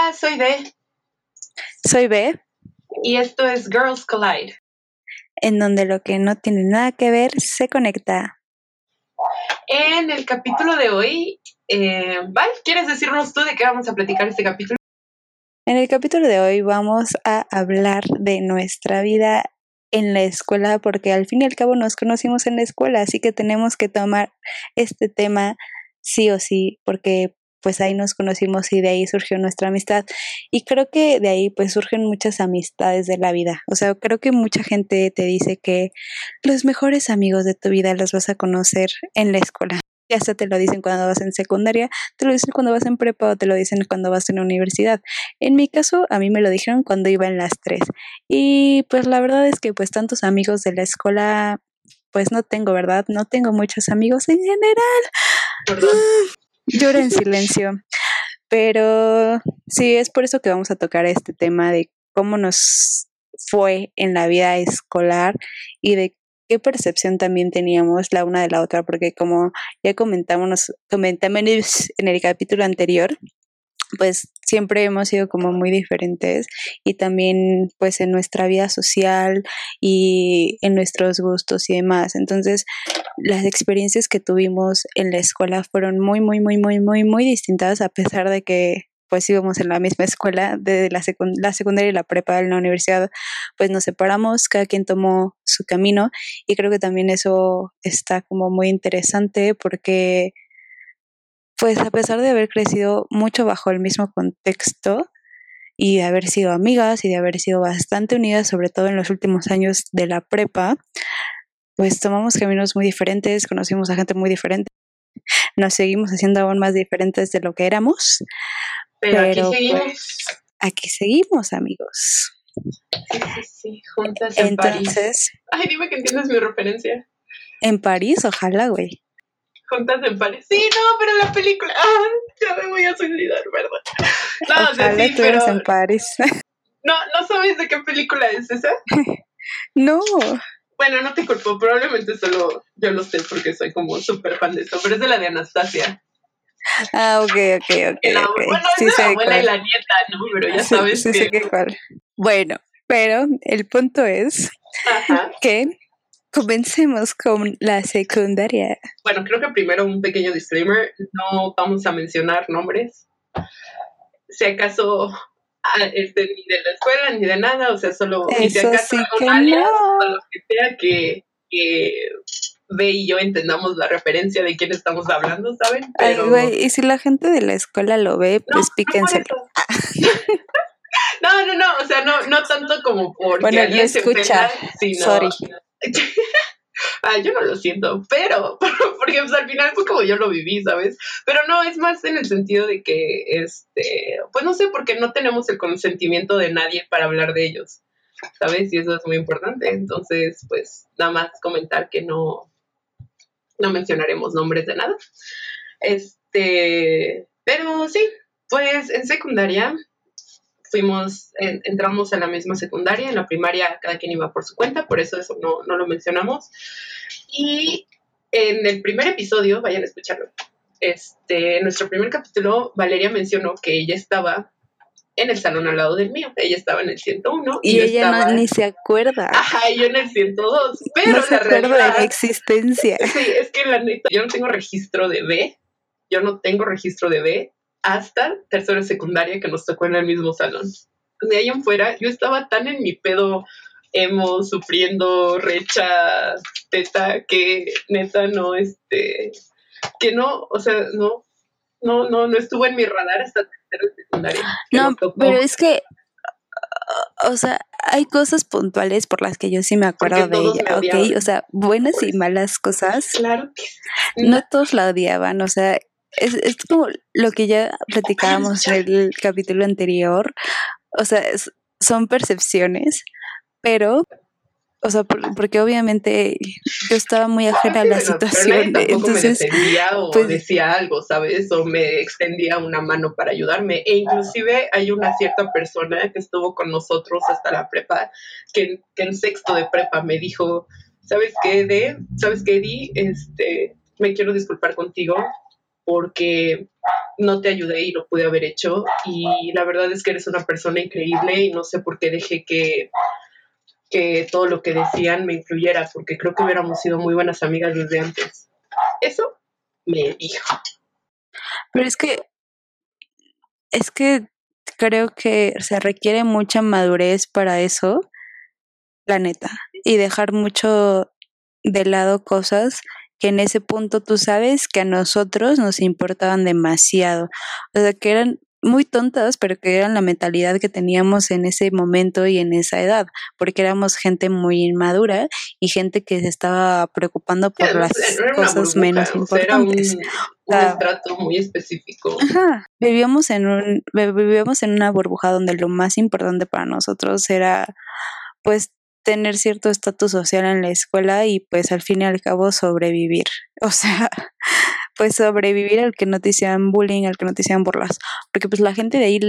Hola, soy D. Soy B. Y esto es Girls Collide. En donde lo que no tiene nada que ver se conecta. En el capítulo de hoy, eh, Val, ¿quieres decirnos tú de qué vamos a platicar este capítulo? En el capítulo de hoy vamos a hablar de nuestra vida en la escuela porque al fin y al cabo nos conocimos en la escuela, así que tenemos que tomar este tema sí o sí porque pues ahí nos conocimos y de ahí surgió nuestra amistad. Y creo que de ahí pues surgen muchas amistades de la vida. O sea, creo que mucha gente te dice que los mejores amigos de tu vida los vas a conocer en la escuela. Ya sea te lo dicen cuando vas en secundaria, te lo dicen cuando vas en prepa o te lo dicen cuando vas en la universidad. En mi caso, a mí me lo dijeron cuando iba en las tres. Y pues la verdad es que pues tantos amigos de la escuela pues no tengo, ¿verdad? No tengo muchos amigos en general. Perdón. Lloro en silencio. Pero sí, es por eso que vamos a tocar este tema de cómo nos fue en la vida escolar y de qué percepción también teníamos la una de la otra, porque como ya comentamos, comentamos en el capítulo anterior, pues siempre hemos sido como muy diferentes y también pues en nuestra vida social y en nuestros gustos y demás. Entonces, las experiencias que tuvimos en la escuela fueron muy, muy, muy, muy, muy, muy distintas a pesar de que pues íbamos en la misma escuela, de la, la secundaria y la prepa en la universidad, pues nos separamos, cada quien tomó su camino y creo que también eso está como muy interesante porque pues a pesar de haber crecido mucho bajo el mismo contexto y de haber sido amigas y de haber sido bastante unidas, sobre todo en los últimos años de la prepa, pues tomamos caminos muy diferentes, conocimos a gente muy diferente, nos seguimos haciendo aún más diferentes de lo que éramos. Pero, aquí seguimos. Pues, aquí seguimos, amigos. Sí, sí, sí, juntas en Entonces, Ay, dime que entiendes mi referencia. En París, ojalá, güey juntas en París. Sí, no, pero la película. Ah, ya me voy a suicidar, ¿verdad? No, Ojalá sí, pero... en París. No, ¿no sabes de qué película es esa? no. Bueno, no te culpo, probablemente solo yo lo sé porque soy como súper fan de esto, pero es de la de Anastasia. Ah, ok, ok, ok. Bueno, sí es de la abuela y la nieta, ¿no? Pero ya sabes sí, que... Sé cuál. Bueno, pero el punto es que Comencemos con la secundaria. Bueno, creo que primero un pequeño disclaimer. No vamos a mencionar nombres. Si acaso este, ni de la escuela ni de nada, o sea, solo Eso si acaso sí con que alias, no. o lo que sea que, que ve y yo entendamos la referencia de quién estamos hablando, ¿saben? Ay, Pero güey, y si la gente de la escuela lo ve, pues no por píquenselo. eso. no, no, no, o sea, no, no tanto como porque Bueno, alguien no se escucha. ofenda, sino Sorry. ah, yo no lo siento, pero porque pues, al final fue como yo lo viví, ¿sabes? Pero no, es más en el sentido de que, este, pues no sé, porque no tenemos el consentimiento de nadie para hablar de ellos, ¿sabes? Y eso es muy importante. Entonces, pues nada más comentar que no, no mencionaremos nombres de nada. Este, pero sí, pues en secundaria fuimos, en- entramos en la misma secundaria, en la primaria cada quien iba por su cuenta, por eso eso no, no lo mencionamos. Y en el primer episodio, vayan a escucharlo, este, en nuestro primer capítulo, Valeria mencionó que ella estaba en el salón al lado del mío, ella estaba en el 101 y, Y ella estaba... no, ni se acuerda. Ajá, yo en el 102, pero no se la acuerda de realidad... mi existencia. Sí, es que la neta, yo no tengo registro de B, yo no tengo registro de B hasta tercero secundaria que nos tocó en el mismo salón. De ahí en fuera, yo estaba tan en mi pedo emo, sufriendo, recha, teta, que neta no, este, que no, o sea, no, no, no, no estuvo en mi radar hasta tercero secundaria. No, pero es que, o sea, hay cosas puntuales por las que yo sí me acuerdo de ella, ¿ok? O sea, buenas y malas cosas. Claro que No todos la odiaban, o sea, es, es como lo que ya platicábamos en el capítulo anterior. O sea, es- son percepciones, pero, o sea, por- porque obviamente yo estaba muy ajena a la pero situación, tampoco entonces, me defendía o pues- decía algo, ¿sabes? O me extendía una mano para ayudarme. E inclusive hay una cierta persona que estuvo con nosotros hasta la prepa, que, que en sexto de prepa me dijo, ¿sabes qué, de ¿Sabes qué, Eddie? Este, me quiero disculpar contigo porque no te ayudé y lo pude haber hecho. Y la verdad es que eres una persona increíble y no sé por qué dejé que, que todo lo que decían me influyera, porque creo que hubiéramos sido muy buenas amigas desde antes. Eso me dijo. Pero es que, es que creo que se requiere mucha madurez para eso, la neta, y dejar mucho de lado cosas que en ese punto tú sabes que a nosotros nos importaban demasiado. O sea, que eran muy tontas, pero que eran la mentalidad que teníamos en ese momento y en esa edad, porque éramos gente muy inmadura y gente que se estaba preocupando por las cosas menos importantes. era un, trato muy específico. Ajá. Vivíamos en un vivíamos en una burbuja donde lo más importante para nosotros era pues tener cierto estatus social en la escuela y pues al fin y al cabo sobrevivir. O sea, pues sobrevivir al que no te hicieran bullying, al que no te hicieran burlas. Porque pues la gente de ahí,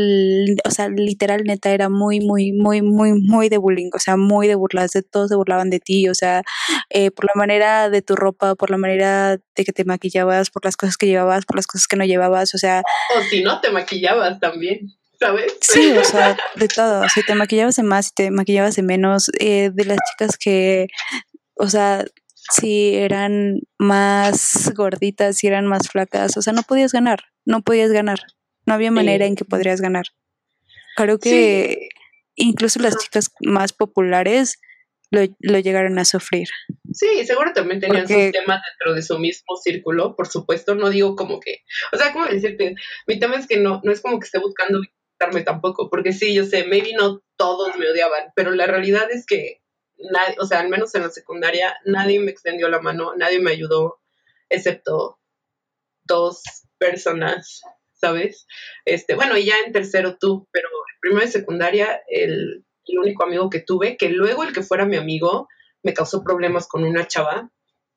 o sea, literal neta era muy, muy, muy, muy, muy de bullying, o sea, muy de burlas, de todos se burlaban de ti, o sea, eh, por la manera de tu ropa, por la manera de que te maquillabas, por las cosas que llevabas, por las cosas que no llevabas, o sea... O si no te maquillabas también. ¿Sabes? Sí, o sea, de todo. Si te maquillabas de más, si te maquillabas de menos, eh, de las chicas que, o sea, si eran más gorditas, si eran más flacas, o sea, no podías ganar, no podías ganar, no había manera en que podrías ganar. Creo que incluso las chicas más populares lo, llegaron a sufrir. Sí, seguro también tenían sus temas dentro de su mismo círculo, por supuesto, no digo como que, o sea, como decirte, mi tema es que no, no es como que esté buscando tampoco, porque sí, yo sé, maybe no todos me odiaban, pero la realidad es que nadie, o sea, al menos en la secundaria, nadie me extendió la mano, nadie me ayudó, excepto dos personas, ¿sabes? Este, bueno, y ya en tercero tú, pero en primero de secundaria, el, el único amigo que tuve, que luego el que fuera mi amigo, me causó problemas con una chava.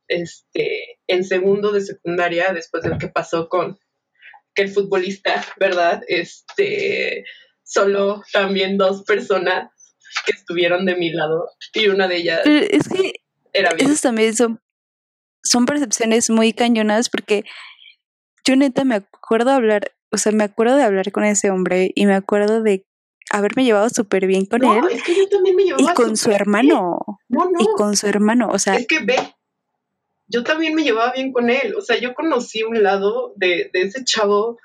Este, en segundo de secundaria, después de lo que pasó con que el futbolista, ¿verdad? Este, solo también dos personas que estuvieron de mi lado y una de ellas es que era bien. Esas también son, son percepciones muy cañonas porque yo neta me acuerdo de hablar, o sea, me acuerdo de hablar con ese hombre y me acuerdo de haberme llevado súper bien con él. Es que yo también me llevaba y con su hermano. No, no. Y con su hermano, o sea. Es que ve, yo también me llevaba bien con él. O sea, yo conocí un lado de, de ese chavo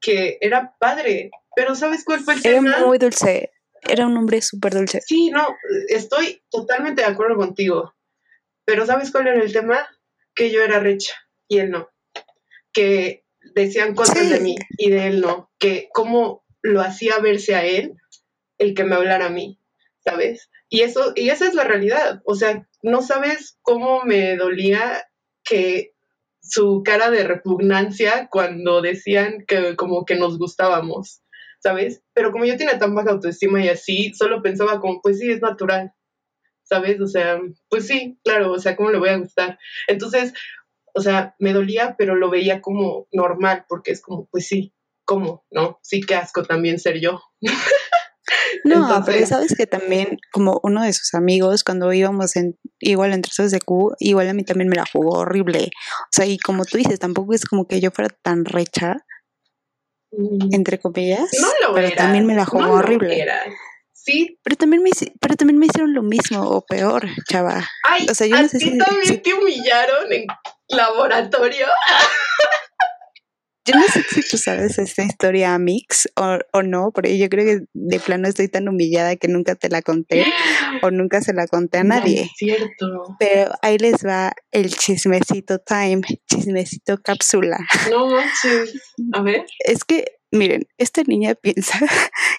que era padre. Pero ¿sabes cuál fue el tema? Era muy dulce. Era un hombre súper dulce. Sí, no, estoy totalmente de acuerdo contigo. Pero ¿sabes cuál era el tema? Que yo era recha y él no. Que decían cosas de mí y de él no. Que cómo lo hacía verse a él el que me hablara a mí, ¿sabes? Y eso, y esa es la realidad. O sea, no sabes cómo me dolía su cara de repugnancia cuando decían que como que nos gustábamos. ¿sabes? Pero como yo tenía tan baja autoestima y así, solo pensaba como, pues sí, es natural, ¿sabes? O sea, pues sí, claro, o sea, ¿cómo le voy a gustar? Entonces, o sea, me dolía, pero lo veía como normal, porque es como, pues sí, ¿cómo? ¿No? Sí, qué asco también ser yo. No, pero sabes que también, como uno de sus amigos, cuando íbamos en igual en terceros de Q, igual a mí también me la jugó horrible. O sea, y como tú dices, tampoco es como que yo fuera tan recha, Mm. entre comillas. No lo pero también me la jugó horrible. Sí. Pero también me pero también me hicieron lo mismo o peor, chava. Ay, o sea, yo no sé si, también te humillaron en laboratorio. Yo no sé si tú sabes esta historia mix o, o no, pero yo creo que de plano estoy tan humillada que nunca te la conté o nunca se la conté a nadie. es cierto. Pero ahí les va el chismecito time, chismecito cápsula. No manches. A ver. Es que miren, esta niña piensa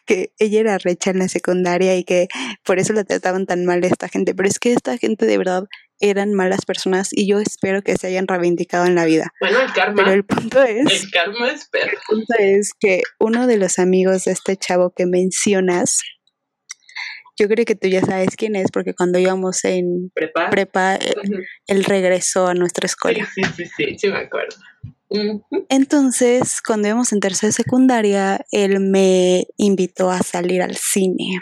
que ella era recha en la secundaria y que por eso la trataban tan mal esta gente, pero es que esta gente de verdad eran malas personas y yo espero que se hayan reivindicado en la vida. Bueno, el karma. Pero el punto es... El karma es El punto es que uno de los amigos de este chavo que mencionas, yo creo que tú ya sabes quién es, porque cuando íbamos en prepa, eh, él, regresó a nuestra escuela. Sí, sí, sí, sí, me acuerdo. Entonces, cuando íbamos en tercera secundaria, él me invitó a salir al cine.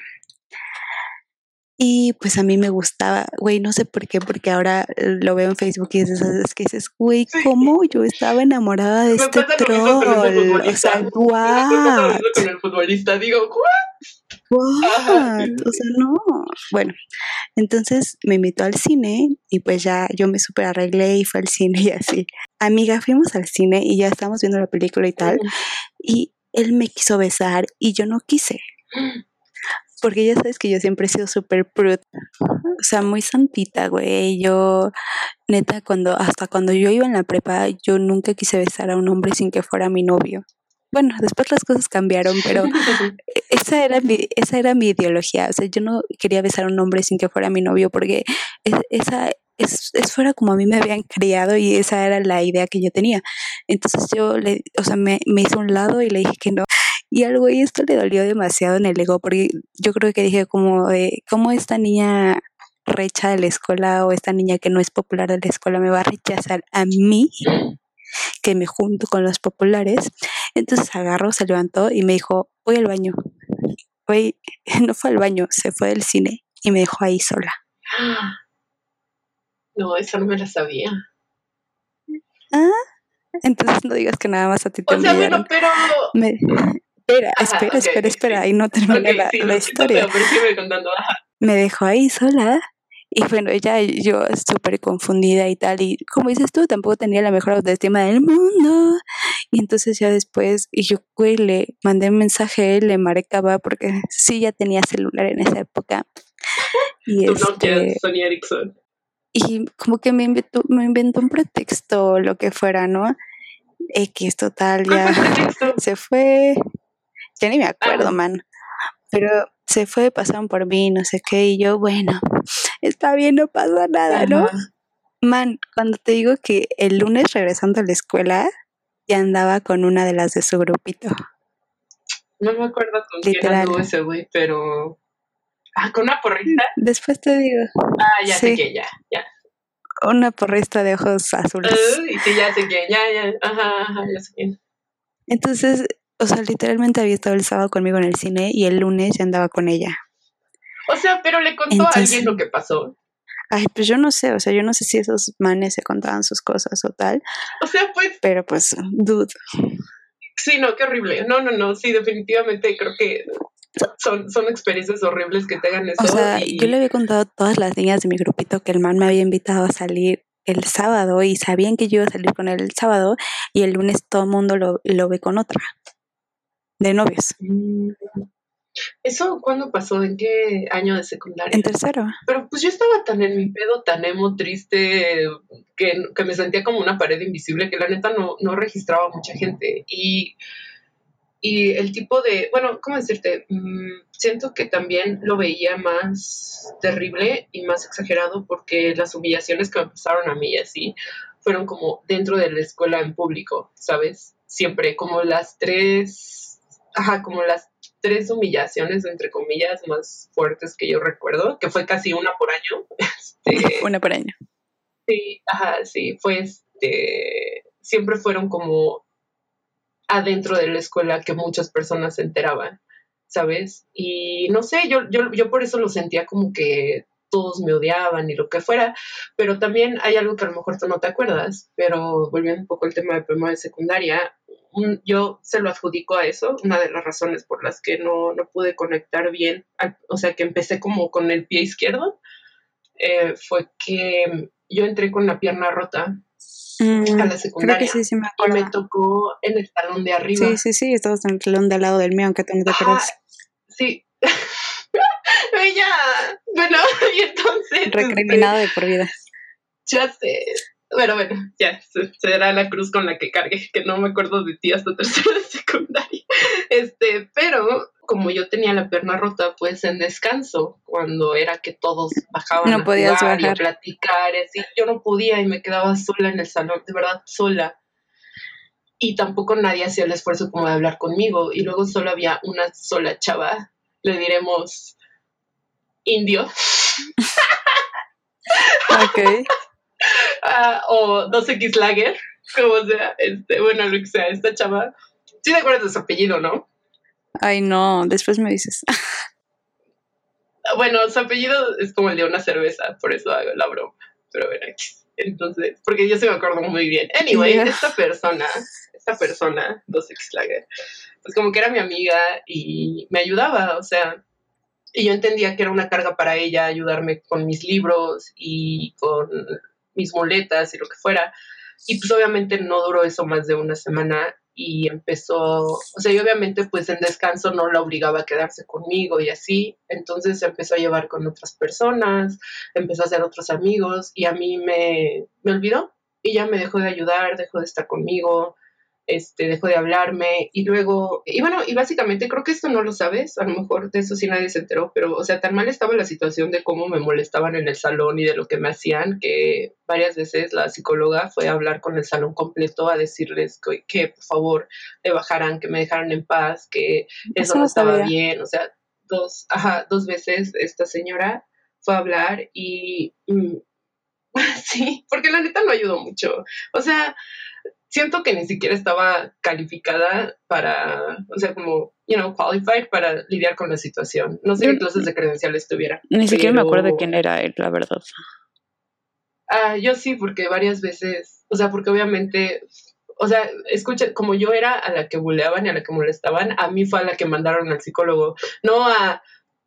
Y pues a mí me gustaba, güey, no sé por qué, porque ahora lo veo en Facebook y es esas que dices, güey, ¿cómo yo estaba enamorada de este troll? O sea, guau. con el futbolista, digo, ¿what? O sea, no. Bueno, entonces me invitó al cine y pues ya yo me super arreglé y fue al cine y así. Amiga, fuimos al cine y ya estábamos viendo la película y tal. Y él me quiso besar y yo no quise. Porque ya sabes que yo siempre he sido súper prude. O sea, muy santita, güey. Yo, neta, cuando, hasta cuando yo iba en la prepa, yo nunca quise besar a un hombre sin que fuera mi novio. Bueno, después las cosas cambiaron, pero esa era mi, esa era mi ideología. O sea, yo no quería besar a un hombre sin que fuera mi novio, porque esa es, es fuera como a mí me habían criado y esa era la idea que yo tenía. Entonces yo le, o sea, me, me hice a un lado y le dije que no. Y algo y esto le dolió demasiado en el ego, porque yo creo que dije como de, ¿cómo esta niña recha de la escuela o esta niña que no es popular de la escuela me va a rechazar a mí? que me junto con los populares. Entonces agarró, se levantó y me dijo, voy al baño. Hoy no fue al baño, se fue del cine y me dejó ahí sola. No, esa no me la sabía. Ah, entonces no digas que nada más a ti te O sea, bueno, pero espera, espera, espera, espera, y no termina la, historia. Me dejó ahí sola y bueno, ella, yo súper confundida y tal, y como dices tú, tampoco tenía la mejor autoestima del mundo. Y entonces ya después, y yo, güey, le mandé un mensaje, le marcaba, porque sí, ya tenía celular en esa época. Y este, Sony Ericsson. Y como que me inventó, me inventó un pretexto, lo que fuera, ¿no? X total, ya se fue, ya ni me acuerdo, ah. man. Pero se fue, pasaron por mí, no sé qué, y yo, bueno, está bien, no pasa nada, ¿no? Man, cuando te digo que el lunes regresando a la escuela, ya andaba con una de las de su grupito. No me acuerdo con quién anduvo ese güey, pero... Ah, con una porrista. Después te digo. Ah, ya sé que ya, ya. Una porrista de ojos azules. y sí, ya sé que, ya, ya, ajá, ajá, ya sé quién. Entonces, o sea, literalmente había estado el sábado conmigo en el cine y el lunes ya andaba con ella. O sea, pero le contó a alguien lo que pasó. Ay, pues yo no sé, o sea, yo no sé si esos manes se contaban sus cosas o tal. O sea, pues. Pero pues, dude. Sí, no, qué horrible. No, no, no, sí, definitivamente creo que son, son experiencias horribles que te hagan eso. O sea, yo le había contado a todas las niñas de mi grupito que el man me había invitado a salir el sábado y sabían que yo iba a salir con él el sábado y el lunes todo el mundo lo, lo ve con otra de novios. Mm. ¿Eso cuándo pasó? ¿En qué año de secundaria? En tercero. Pero pues yo estaba tan en mi pedo, tan emo, triste, que, me sentía como una pared invisible que la neta no, no registraba mucha gente. Y, y el tipo de, bueno, ¿cómo decirte? Mm, siento que también lo veía más terrible y más exagerado porque las humillaciones que me pasaron a mí así fueron como dentro de la escuela en público, ¿sabes? Siempre como las tres ajá, como las tres humillaciones, entre comillas, más fuertes que yo recuerdo, que fue casi una por año. Este, una por año. Sí, ajá, sí, fue este, siempre fueron como adentro de la escuela que muchas personas se enteraban, ¿sabes? Y no sé, yo, yo, yo por eso lo sentía como que todos me odiaban y lo que fuera, pero también hay algo que a lo mejor tú no te acuerdas, pero volviendo un poco al tema de primaria de secundaria, yo se lo adjudico a eso, una de las razones por las que no, pude conectar bien, o sea, que empecé como con el pie izquierdo, eh, fue que yo entré con la pierna rota mm, a la secundaria y me tocó en el talón de arriba. Sí, sí, sí, estabas en el talón de al lado del mío, aunque tú no te acuerdas. Sí, ella, bueno, y entonces... Recriminado de por vida. Ya sé. Bueno, bueno, ya, será la cruz con la que cargué, que no me acuerdo de ti hasta tercera de secundaria. Este, pero como yo tenía la pierna rota, pues en descanso, cuando era que todos bajaban no a podías jugar y a platicar, así, yo no podía y me quedaba sola en el salón, de verdad, sola. Y tampoco nadie hacía el esfuerzo como de hablar conmigo. Y luego solo había una sola chava, le diremos indio. ok. Ah, o 2X Lager, como sea, este, bueno, lo que sea, esta chava. Sí te acuerdas de su apellido, ¿no? Ay, no, después me dices. Bueno, su apellido es como el de una cerveza, por eso hago la broma. Pero bueno, entonces, porque yo se me acuerdo muy bien. Anyway, esta persona, esta persona, dos X pues como que era mi amiga y me ayudaba, o sea, y yo entendía que era una carga para ella ayudarme con mis libros y con mis muletas y lo que fuera. Y pues obviamente no duró eso más de una semana y empezó, o sea, y obviamente pues en descanso no la obligaba a quedarse conmigo y así, entonces se empezó a llevar con otras personas, empezó a hacer otros amigos y a mí me, me olvidó. Y ya me dejó de ayudar, dejó de estar conmigo, este, dejó de hablarme y luego, y bueno, y básicamente creo que esto no lo sabes, a lo mejor de eso sí nadie se enteró, pero o sea, tan mal estaba la situación de cómo me molestaban en el salón y de lo que me hacían, que varias veces la psicóloga fue a hablar con el salón completo a decirles que, por favor le bajaran, que me dejaran en paz, que eso, no estaba bien, o sea, dos, ajá, dos veces esta señora fue a hablar y... Mm, sí, porque la neta no ayudó mucho. O sea, siento que ni siquiera estaba calificada para, o sea, como, you know, qualified para lidiar con la situación. No sé qué clases de credenciales tuviera. Ni siquiera me acuerdo quién era él, la verdad. Ah, yo sí, porque varias veces, o sea, porque obviamente, o sea, escucha, como yo era a la que buleaban y a la que molestaban, a mí fue a la que mandaron al psicólogo, no a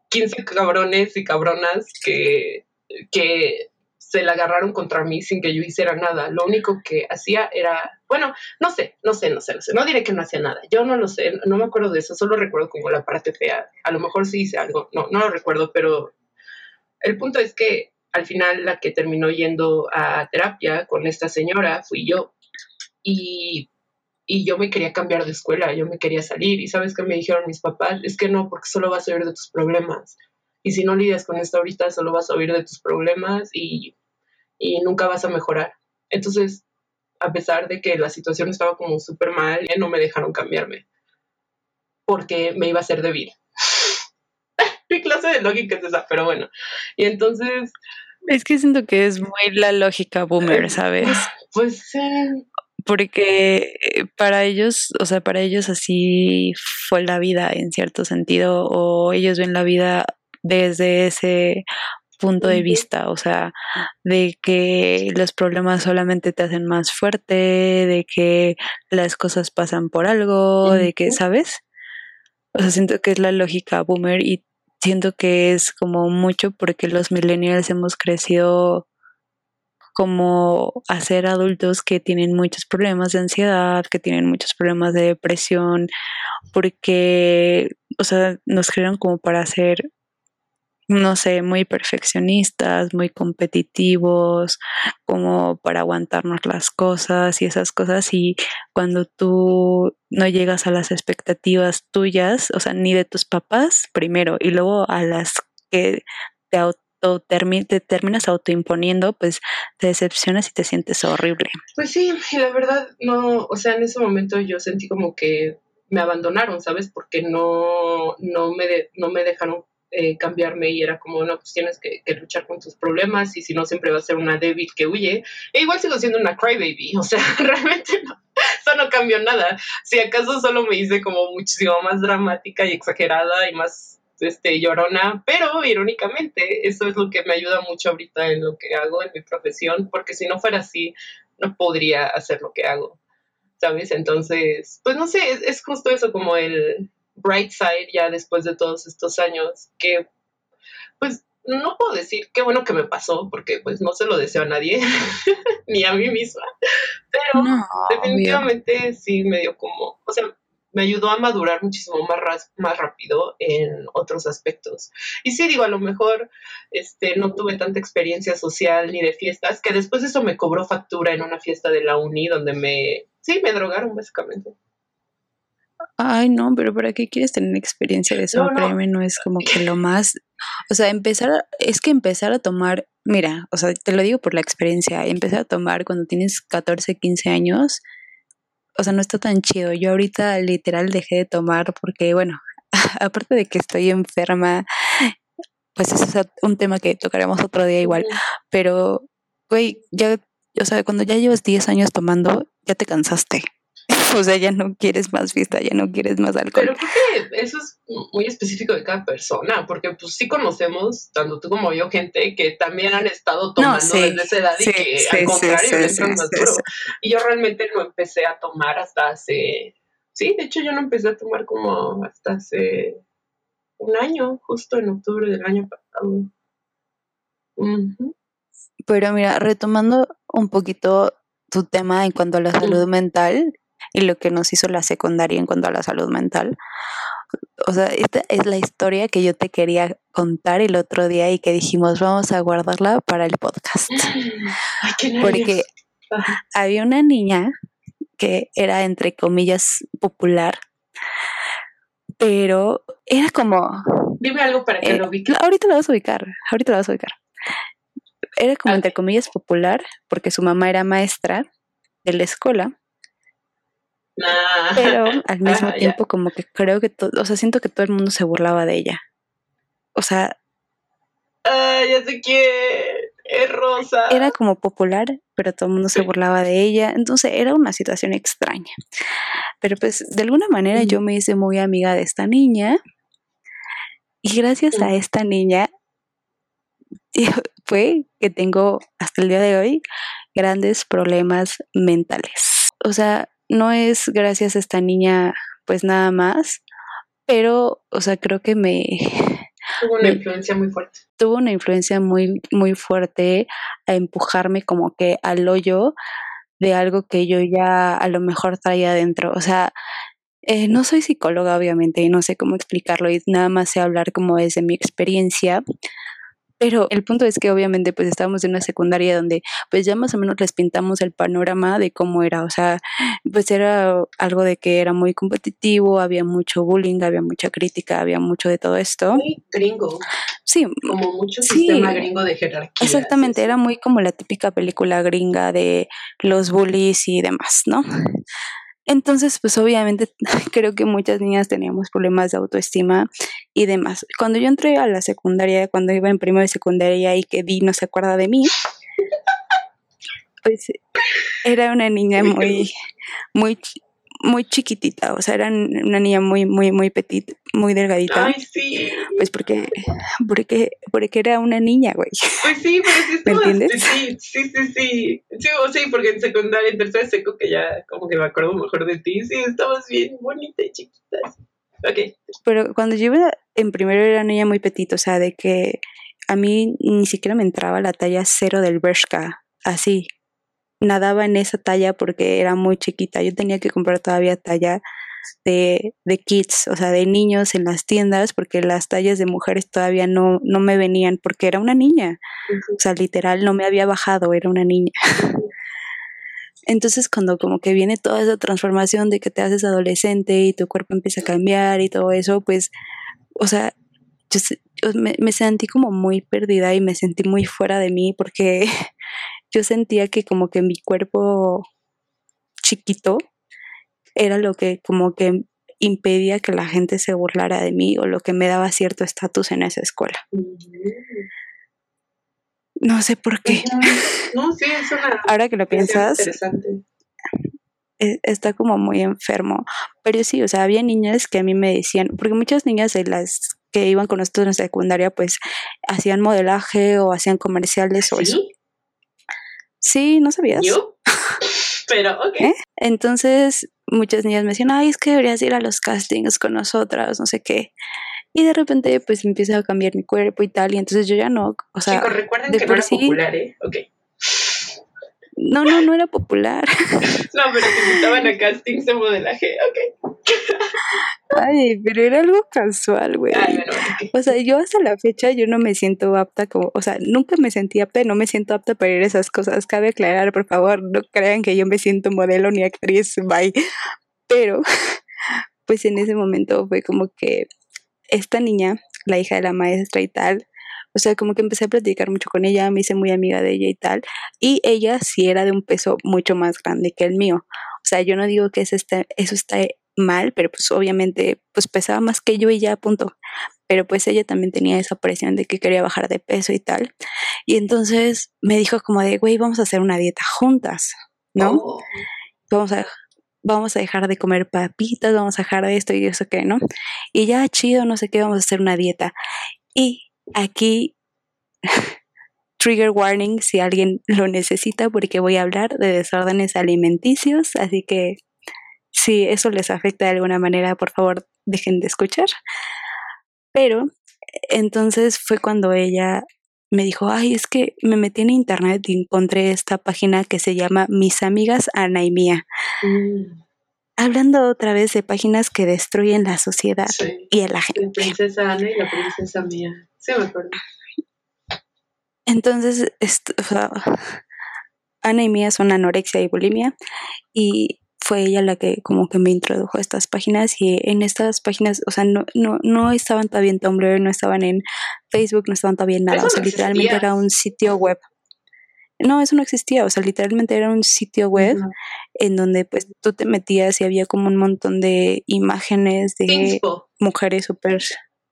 15 cabrones y cabronas que, que se la agarraron contra mí sin que yo hiciera nada. Lo único que hacía era, bueno, no sé, no sé, no sé, no sé, no diré que no hacía nada. Yo no lo sé, no me acuerdo de eso, solo recuerdo como la parte fea. A lo mejor sí hice algo, no, no lo recuerdo, pero el punto es que al final la que terminó yendo a terapia con esta señora fui yo. Y, y yo me quería cambiar de escuela, yo me quería salir. Y sabes qué me dijeron mis papás, es que no, porque solo vas a oír de tus problemas. Y si no lidias con esto ahorita, solo vas a oír de tus problemas y y nunca vas a mejorar. Entonces, a pesar de que la situación estaba como súper mal, no me dejaron cambiarme porque me iba a hacer débil. Mi clase de lógica es esa, pero bueno. Y entonces... Es que siento que es muy la lógica boomer, ¿sabes? Pues sí. Porque eh, para ellos, o sea, para ellos así fue la vida en cierto sentido, o ellos ven la vida desde ese punto de vista, o sea, de que los problemas solamente te hacen más fuerte, de que las cosas pasan por algo, de que, ¿sabes? O sea, siento que es la lógica boomer y siento que es como mucho porque los millennials hemos crecido como a ser adultos que tienen muchos problemas de ansiedad, que tienen muchos problemas de depresión, porque, o sea, nos crearon como para ser no sé, muy perfeccionistas, muy competitivos, como para aguantarnos las cosas y esas cosas. Y cuando tú no llegas a las expectativas tuyas, o sea, ni de tus papás primero, y luego a las que te auto te terminas autoimponiendo, pues te decepcionas y te sientes horrible. Pues sí, y la verdad, no, o sea, en ese momento yo sentí como que me abandonaron, ¿sabes? Porque no, no, me, no me dejaron eh, cambiarme y era como, no, pues tienes que, luchar con tus problemas y si no siempre va a ser una débil que huye. E igual sigo siendo una crybaby, o sea, realmente no, eso no cambió nada. Si acaso solo me hice como muchísimo más dramática y exagerada y más este, llorona, pero irónicamente eso es lo que me ayuda mucho ahorita en lo que hago, en mi profesión, porque si no fuera así, no podría hacer lo que hago, ¿sabes? Entonces, pues no sé, es justo eso como el, bright side ya después de todos estos años, que pues no puedo decir qué bueno que me pasó, porque pues no se lo deseo a nadie, ni a mí misma, pero definitivamente sí me dio como, o sea, me ayudó a madurar muchísimo más, más rápido en otros aspectos. Y sí, digo, a lo mejor este, no tuve tanta experiencia social ni de fiestas, que después eso me cobró factura en una fiesta de la uni donde me, sí, me drogaron básicamente. Ay, no, pero ¿para qué quieres tener experiencia de eso? No, no es como que lo más, o sea, empezar, es que empezar a tomar, mira, o sea, te lo digo por la experiencia, empezar a tomar cuando tienes 14, 15 años, o sea, no está tan chido. Yo ahorita literal dejé de tomar porque, bueno, aparte de que estoy enferma, pues es un tema que tocaremos otro día igual, pero, güey, ya, o sea, cuando ya llevas 10 años tomando, ya te cansaste. o sea, ya no quieres más fiesta, ya no quieres más alcohol. Pero creo que eso es muy específico de cada persona, porque pues sí conocemos, tanto tú como yo, gente que también han estado tomando desde esa edad y que al contrario les más duro. Y yo realmente no empecé a tomar hasta hace, sí, de hecho yo no empecé a tomar como hasta hace un año, justo en octubre del año pasado. Pero mira, retomando un poquito tu tema en cuanto a la salud mental y lo que nos hizo la secundaria en cuanto a la salud mental. O sea, esta es la historia que yo te quería contar el otro día y que dijimos, vamos a guardarla para el podcast. Porque había una niña que era, entre comillas, popular, pero era como... Dime algo para que eh, lo ubique. Ahorita lo vas a ubicar, ahorita lo vas a ubicar era como entre comillas popular porque su mamá era maestra de la escuela. Ah. Pero al mismo tiempo como que creo que todo, o sea, siento que todo el mundo se burlaba de ella. O sea... Ah, ya sé quién, es Rosa. Era como popular, pero todo el mundo se burlaba de ella. Entonces era una situación extraña. Pero pues de alguna manera yo me hice muy amiga de esta niña. Y gracias a esta niña fue que tengo hasta el día de hoy grandes problemas mentales. O sea, no es gracias a esta niña pues nada más, pero, o sea, creo que me... Tuvo una influencia muy fuerte. Tuvo una influencia muy, muy fuerte a empujarme como que al hoyo de algo que yo ya a lo mejor traía adentro. O sea, eh, no soy psicóloga, obviamente, y no sé cómo explicarlo, y nada más sé hablar como desde mi experiencia, pero el punto es que obviamente pues estábamos en una secundaria donde pues ya más o menos les pintamos el panorama de cómo era, o sea, pues era algo de que era muy competitivo, había mucho bullying, había mucha crítica, había mucho de todo esto. Muy gringo. Sí. Como mucho sistema gringo de jerarquía. Exactamente, era muy como la típica película gringa de los bullies y demás, ¿no? Entonces, pues obviamente creo que muchas niñas teníamos problemas de autoestima y demás. Cuando yo entré a la secundaria, cuando iba en primero de secundaria y que Di no se acuerda de mí, pues era una niña muy, muy, muy chiquitita, o sea, era una niña muy, muy, muy petit, muy delgadita. Ay, sí. Pues porque, porque, porque era una niña, güey. Pues sí, pero sí ¿Me entiendes? Sí, sí, sí, sí. Sí, sí, porque en secundaria, en tercera seco, que ya como que me acuerdo mejor de ti, sí, estabas bien bonita y chiquita. Ok. Pero cuando yo iba en primero era una niña muy petit, o sea, de que a mí ni siquiera me entraba la talla cero del Bershka, así, nadaba en esa talla porque era muy chiquita. Yo tenía que comprar todavía talla de, de kids, o sea, de niños en las tiendas, porque las tallas de mujeres todavía no, no me venían, porque era una niña. O sea, literal, no me había bajado, era una niña. Entonces, cuando como que viene toda esa transformación de que te haces adolescente y tu cuerpo empieza a cambiar y todo eso, pues, o sea, yo me, me sentí como muy perdida y me sentí muy fuera de mí porque yo sentía que como que mi cuerpo chiquito era lo que como que impedía que la gente se burlara de mí o lo que me daba cierto estatus en esa escuela. No sé por qué. No, sí, es una. Ahora que lo piensas. E, está como muy enfermo. Pero sí, o sea, había niñas que a mí me decían, porque muchas niñas de las que iban con nosotros en secundaria, pues hacían modelaje o hacían comerciales o eso. Sí, ¿no sabías? ¿Yo? Pero, ok. ¿Eh? Entonces, muchas niñas me decían, ay, es que deberías ir a los castings con nosotras, no sé qué. Y de repente, pues, empieza a cambiar mi cuerpo y tal, y entonces yo ya no, o sea... Chicos, recuerden que no era popular, ¿eh? Ok. No, no, no era popular. no, pero te invitaban a castings de modelaje, ok. Ay, pero era algo casual, güey. O sea, yo hasta la fecha yo no me siento apta como, o sea, nunca me sentí apta, no me siento apta para ir a esas cosas. Cabe aclarar, por favor, no crean que yo me siento modelo ni actriz, bye. Pero, pues en ese momento fue como que esta niña, la hija de la maestra y tal, o sea, como que empecé a platicar mucho con ella, me hice muy amiga de ella y tal. Y ella sí era de un peso mucho más grande que el mío. O sea, yo no digo que eso está, eso está mal, pero pues obviamente pues pesaba más que yo y ya punto. Pero pues ella también tenía esa presión de que quería bajar de peso y tal. Y entonces me dijo como de, güey, vamos a hacer una dieta juntas, ¿no? Oh. Vamos a, vamos a dejar de comer papitas, vamos a dejar de esto y eso que, ¿no? Y ya chido, no sé qué, vamos a hacer una dieta. Y aquí, trigger warning si alguien lo necesita, porque voy a hablar de desórdenes alimenticios, así que si eso les afecta de alguna manera, por favor, dejen de escuchar. Pero entonces fue cuando ella me dijo, ay, es que me metí en internet y encontré esta página que se llama Mis Amigas Ana y Mía. Mm. Hablando otra vez de páginas que destruyen la sociedad y a la gente. La princesa Ana y la princesa Mía. Sí, me acuerdo. Entonces, Ana y Mía son anorexia y bulimia y fue ella la que como que me introdujo a estas páginas y en estas páginas, o sea, no, no, no estaban todavía en Tumblr, no estaban en Facebook, no estaban todavía en nada, o sea, literalmente era un sitio web. No, eso no existía, o sea, literalmente era un sitio web en donde pues tú te metías y había como un montón de imágenes de mujeres súper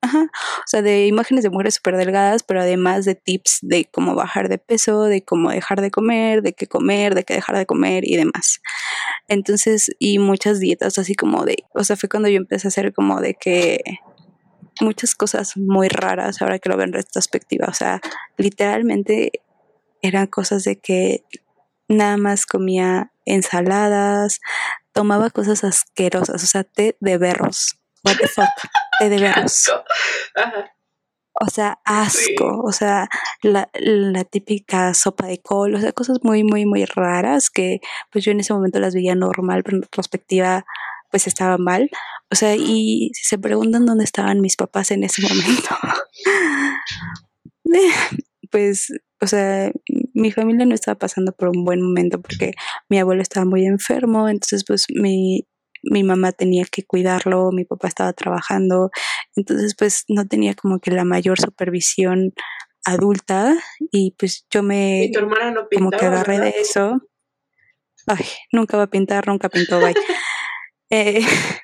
Ajá. O sea, de imágenes de mujeres súper delgadas, pero además de tips de cómo bajar de peso, de cómo dejar de comer, de qué comer, de qué dejar de comer y demás. Entonces, y muchas dietas así como de, o sea, fue cuando yo empecé a hacer como de que muchas cosas muy raras ahora que lo veo en retrospectiva. O sea, literalmente eran cosas de que nada más comía ensaladas, tomaba cosas asquerosas, o sea, té de berros what the fuck, de veras. O sea, asco, o sea, la, la, típica sopa de col, o sea, cosas muy, muy, muy raras que pues yo en ese momento las veía normal, pero en retrospectiva pues estaba mal. O sea, y si se preguntan dónde estaban mis papás en ese momento, pues, o sea, mi familia no estaba pasando por un buen momento porque mi abuelo estaba muy enfermo, entonces pues mi, mi mamá tenía que cuidarlo, mi papá estaba trabajando, entonces pues no tenía como que la mayor supervisión adulta y pues yo me tu hermana no como que agarré de eso. Ay, nunca va a pintar, nunca pintó, bye. Eh,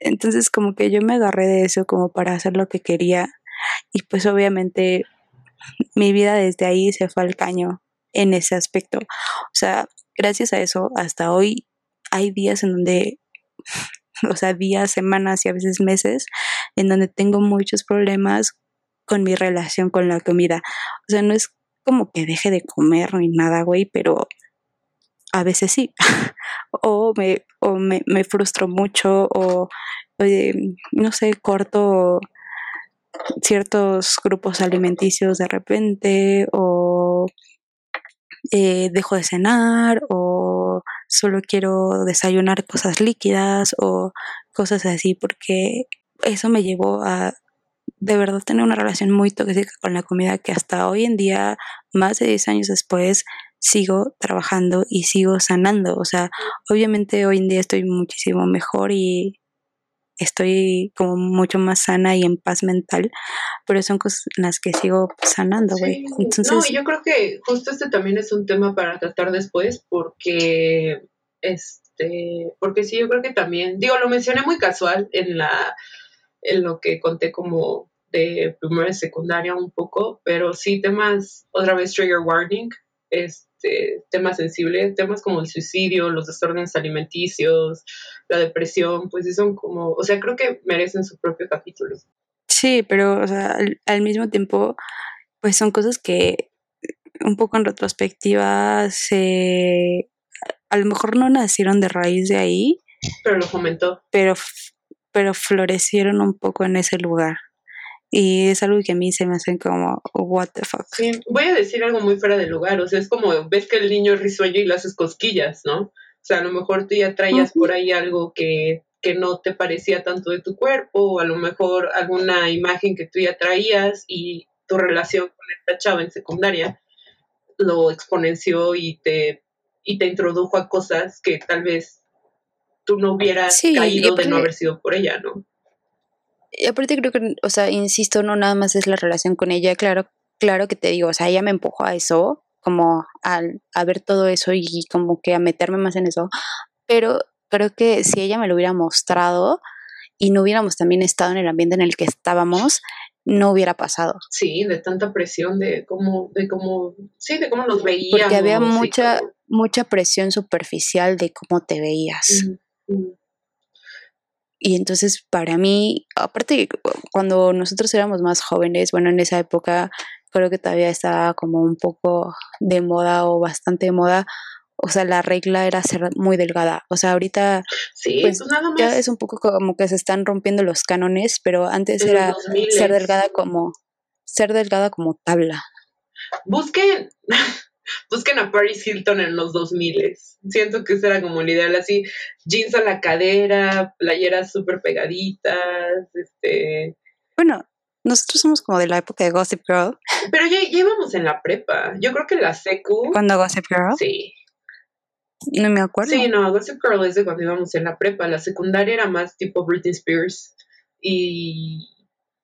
entonces como que yo me agarré de eso como para hacer lo que quería y pues obviamente mi vida desde ahí se fue al caño en ese aspecto. O sea, gracias a eso, hasta hoy hay días en donde o sea, días, semanas y a veces meses, en donde tengo muchos problemas con mi relación con la comida. O sea, no es como que deje de comer ni nada, güey, pero a veces sí. o me, o me, me frustro mucho o, no sé, corto ciertos grupos alimenticios de repente o eh, dejo de cenar o solo quiero desayunar cosas líquidas o cosas así porque eso me llevó a de verdad tener una relación muy tóxica con la comida que hasta hoy en día, más de 10 años después, sigo trabajando y sigo sanando. O sea, obviamente hoy en día estoy muchísimo mejor y estoy como mucho más sana y en paz mental, pero son cosas en las que sigo sanando, güey. Entonces, no, yo creo que justo este también es un tema para tratar después porque este porque sí yo creo que también digo lo mencioné muy casual en la en lo que conté como de primera y secundaria un poco, pero sí temas otra vez trigger warning, es este, temas sensibles, temas como el suicidio, los desórdenes alimenticios, la depresión, pues son como, o sea, creo que merecen su propio capítulo. Sí, pero o sea, al, mismo tiempo, pues son cosas que un poco en retrospectiva se a lo mejor no nacieron de raíz de ahí, pero lo fomentó. Pero pero florecieron un poco en ese lugar. Y es algo que a mí se me hace como, what the fuck. Sí, voy a decir algo muy fuera de lugar. O sea, es como ves que el niño es risueño y le haces cosquillas, ¿no? O sea, a lo mejor tú ya traías por ahí algo que, que no te parecía tanto de tu cuerpo, o a lo mejor alguna imagen que tú ya traías y tu relación con esta chava en secundaria lo exponenció y te, y te introdujo a cosas que tal vez tú no hubieras caído de no haber sido por ella, ¿no? Y aparte creo que, o sea, insisto, no nada más es la relación con ella, claro, claro que te digo, o sea, ella me empujó a eso, como al, a ver todo eso y como que a meterme más en eso, pero creo que si ella me lo hubiera mostrado y no hubiéramos también estado en el ambiente en el que estábamos, no hubiera pasado. Sí, de tanta presión de cómo, de cómo, sí, de cómo nos veíamos. Porque había mucha, mucha presión superficial de cómo te veías. Y entonces para mí, aparte cuando nosotros éramos más jóvenes, bueno, en esa época creo que todavía estaba como un poco de moda o bastante de moda. O sea, la regla era ser muy delgada. O sea, ahorita sí, pues, pues nada más. ya es un poco como que se están rompiendo los cánones, pero antes era ser delgada como ser delgada como tabla. Busquen busquen a Paris Hilton en los 2000. Siento que ese era como el ideal, así, jeans a la cadera, playeras súper pegaditas, este... Bueno, nosotros somos como de la época de Gossip Girl. Pero ya, íbamos en la prepa. Yo creo que la secu... ¿Cuándo Gossip Girl? Sí. No me acuerdo. Sí, no, Gossip Girl es de cuando íbamos en la prepa. La secundaria era más tipo Britney Spears. Y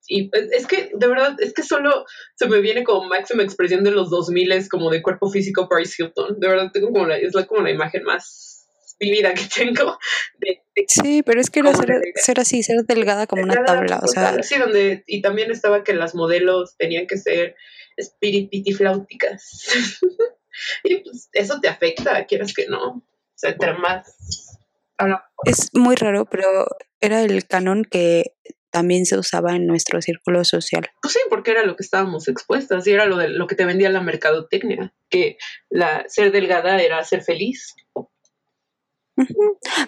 y pues, es que, de verdad, es que solo se me viene como máxima expresión de los 2000 como de cuerpo físico Paris Hilton. De verdad, tengo como la, es la, como la imagen más vivida que tengo. sí, pero es que era ser, así, ser delgada como una tabla. O sea, sí, donde, y también estaba que las modelos tenían que ser espiripitifláuticas. y pues eso te afecta, quieras que no. O sea, entre más. Es muy raro, pero era el canon que también se usaba en nuestro círculo social. Pues sí, porque era lo que estábamos expuestas y era lo, de, lo que te vendía la mercadotecnia, que la ser delgada era ser feliz.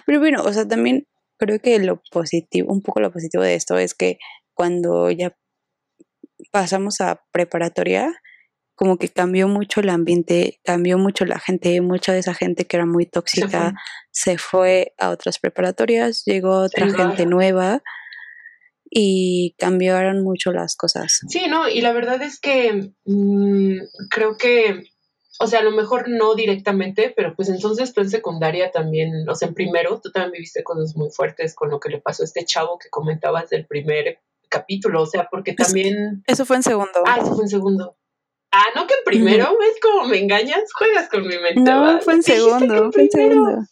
Pero bueno, o sea, también creo que lo positivo, un poco lo positivo de esto es que cuando ya pasamos a preparatoria, como que cambió mucho el ambiente, cambió mucho la gente, mucha de esa gente que era muy tóxica se fue, a otras preparatorias, llegó otra gente nueva y cambiaron mucho las cosas. Sí, no, y la verdad es que mm, creo que, o sea, a lo mejor no directamente, pero pues entonces tú en secundaria también, o sea, en primero, tú también viviste cosas muy fuertes con lo que le pasó a este chavo que comentabas del primer capítulo, o sea, porque también... Eso fue en segundo. Ah, eso fue en segundo. Ah, no que en primero, ¿ves cómo me engañas? Juegas con mi mente. No, fue en segundo, fue en segundo.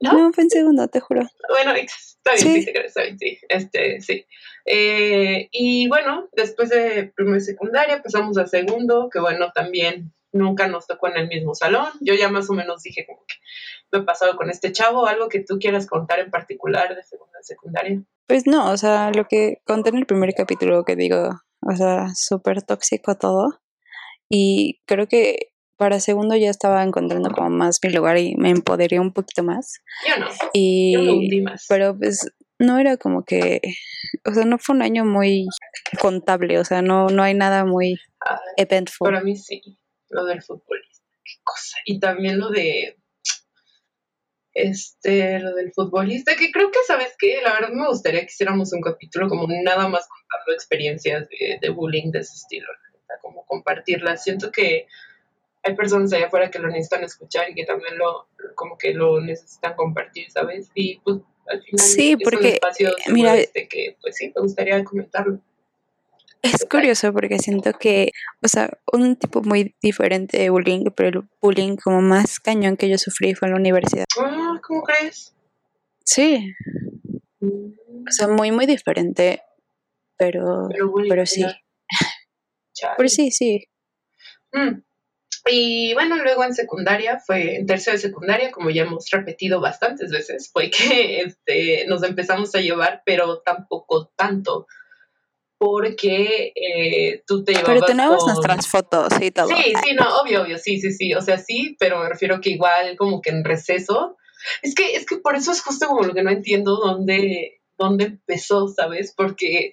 ¿No? fue en segundo, te juro. Bueno, está bien, sí, está bien, sí. Este, sí. Eh, y bueno, después de primer secundaria pasamos a segundo, que bueno, también nunca nos tocó en el mismo salón. Yo ya más o menos dije como que me he pasado con este chavo, algo que tú quieras contar en particular de segunda secundaria. Pues no, o sea, lo que conté en el primer capítulo que digo, o sea, súper tóxico todo. Y creo que para segundo ya estaba encontrando como más mi lugar y me empoderé un poquito más. Yo no. Y, Yo más. Pero pues no era como que, o sea, no fue un año muy contable, o sea, no, no hay nada muy eventful. Para mí sí, lo del futbolista, qué cosa. Y también lo de, este, lo del futbolista, que creo que, ¿sabes qué? La verdad me gustaría que hiciéramos un capítulo como nada más contando experiencias de, de bullying de ese estilo, como compartirlas. Siento que hay personas allá afuera que lo necesitan escuchar y que también lo, como que lo necesitan compartir, ¿sabes? Y pues al final sí, es porque, un espacio mira, este que pues sí, me gustaría comentarlo. Es curioso porque siento que, o sea, un tipo muy diferente de bullying, pero el bullying como más cañón que yo sufrí fue en la universidad. Ah, ¿cómo crees? Sí. O sea, muy, muy diferente, pero, pero, sí. Pero sí, sí. Mm. Y bueno, luego en secundaria, fue en tercera de secundaria, como ya hemos repetido bastantes veces, fue que este, nos empezamos a llevar, pero tampoco tanto, porque eh, tú te llevabas Pero tenemos nuestras fotos y todo. Sí, sí, no, obvio, obvio, sí, sí, sí, o sea, sí, pero me refiero que igual como que en receso, es que, es que por eso es justo como lo que no entiendo dónde, dónde empezó, ¿sabes? Porque,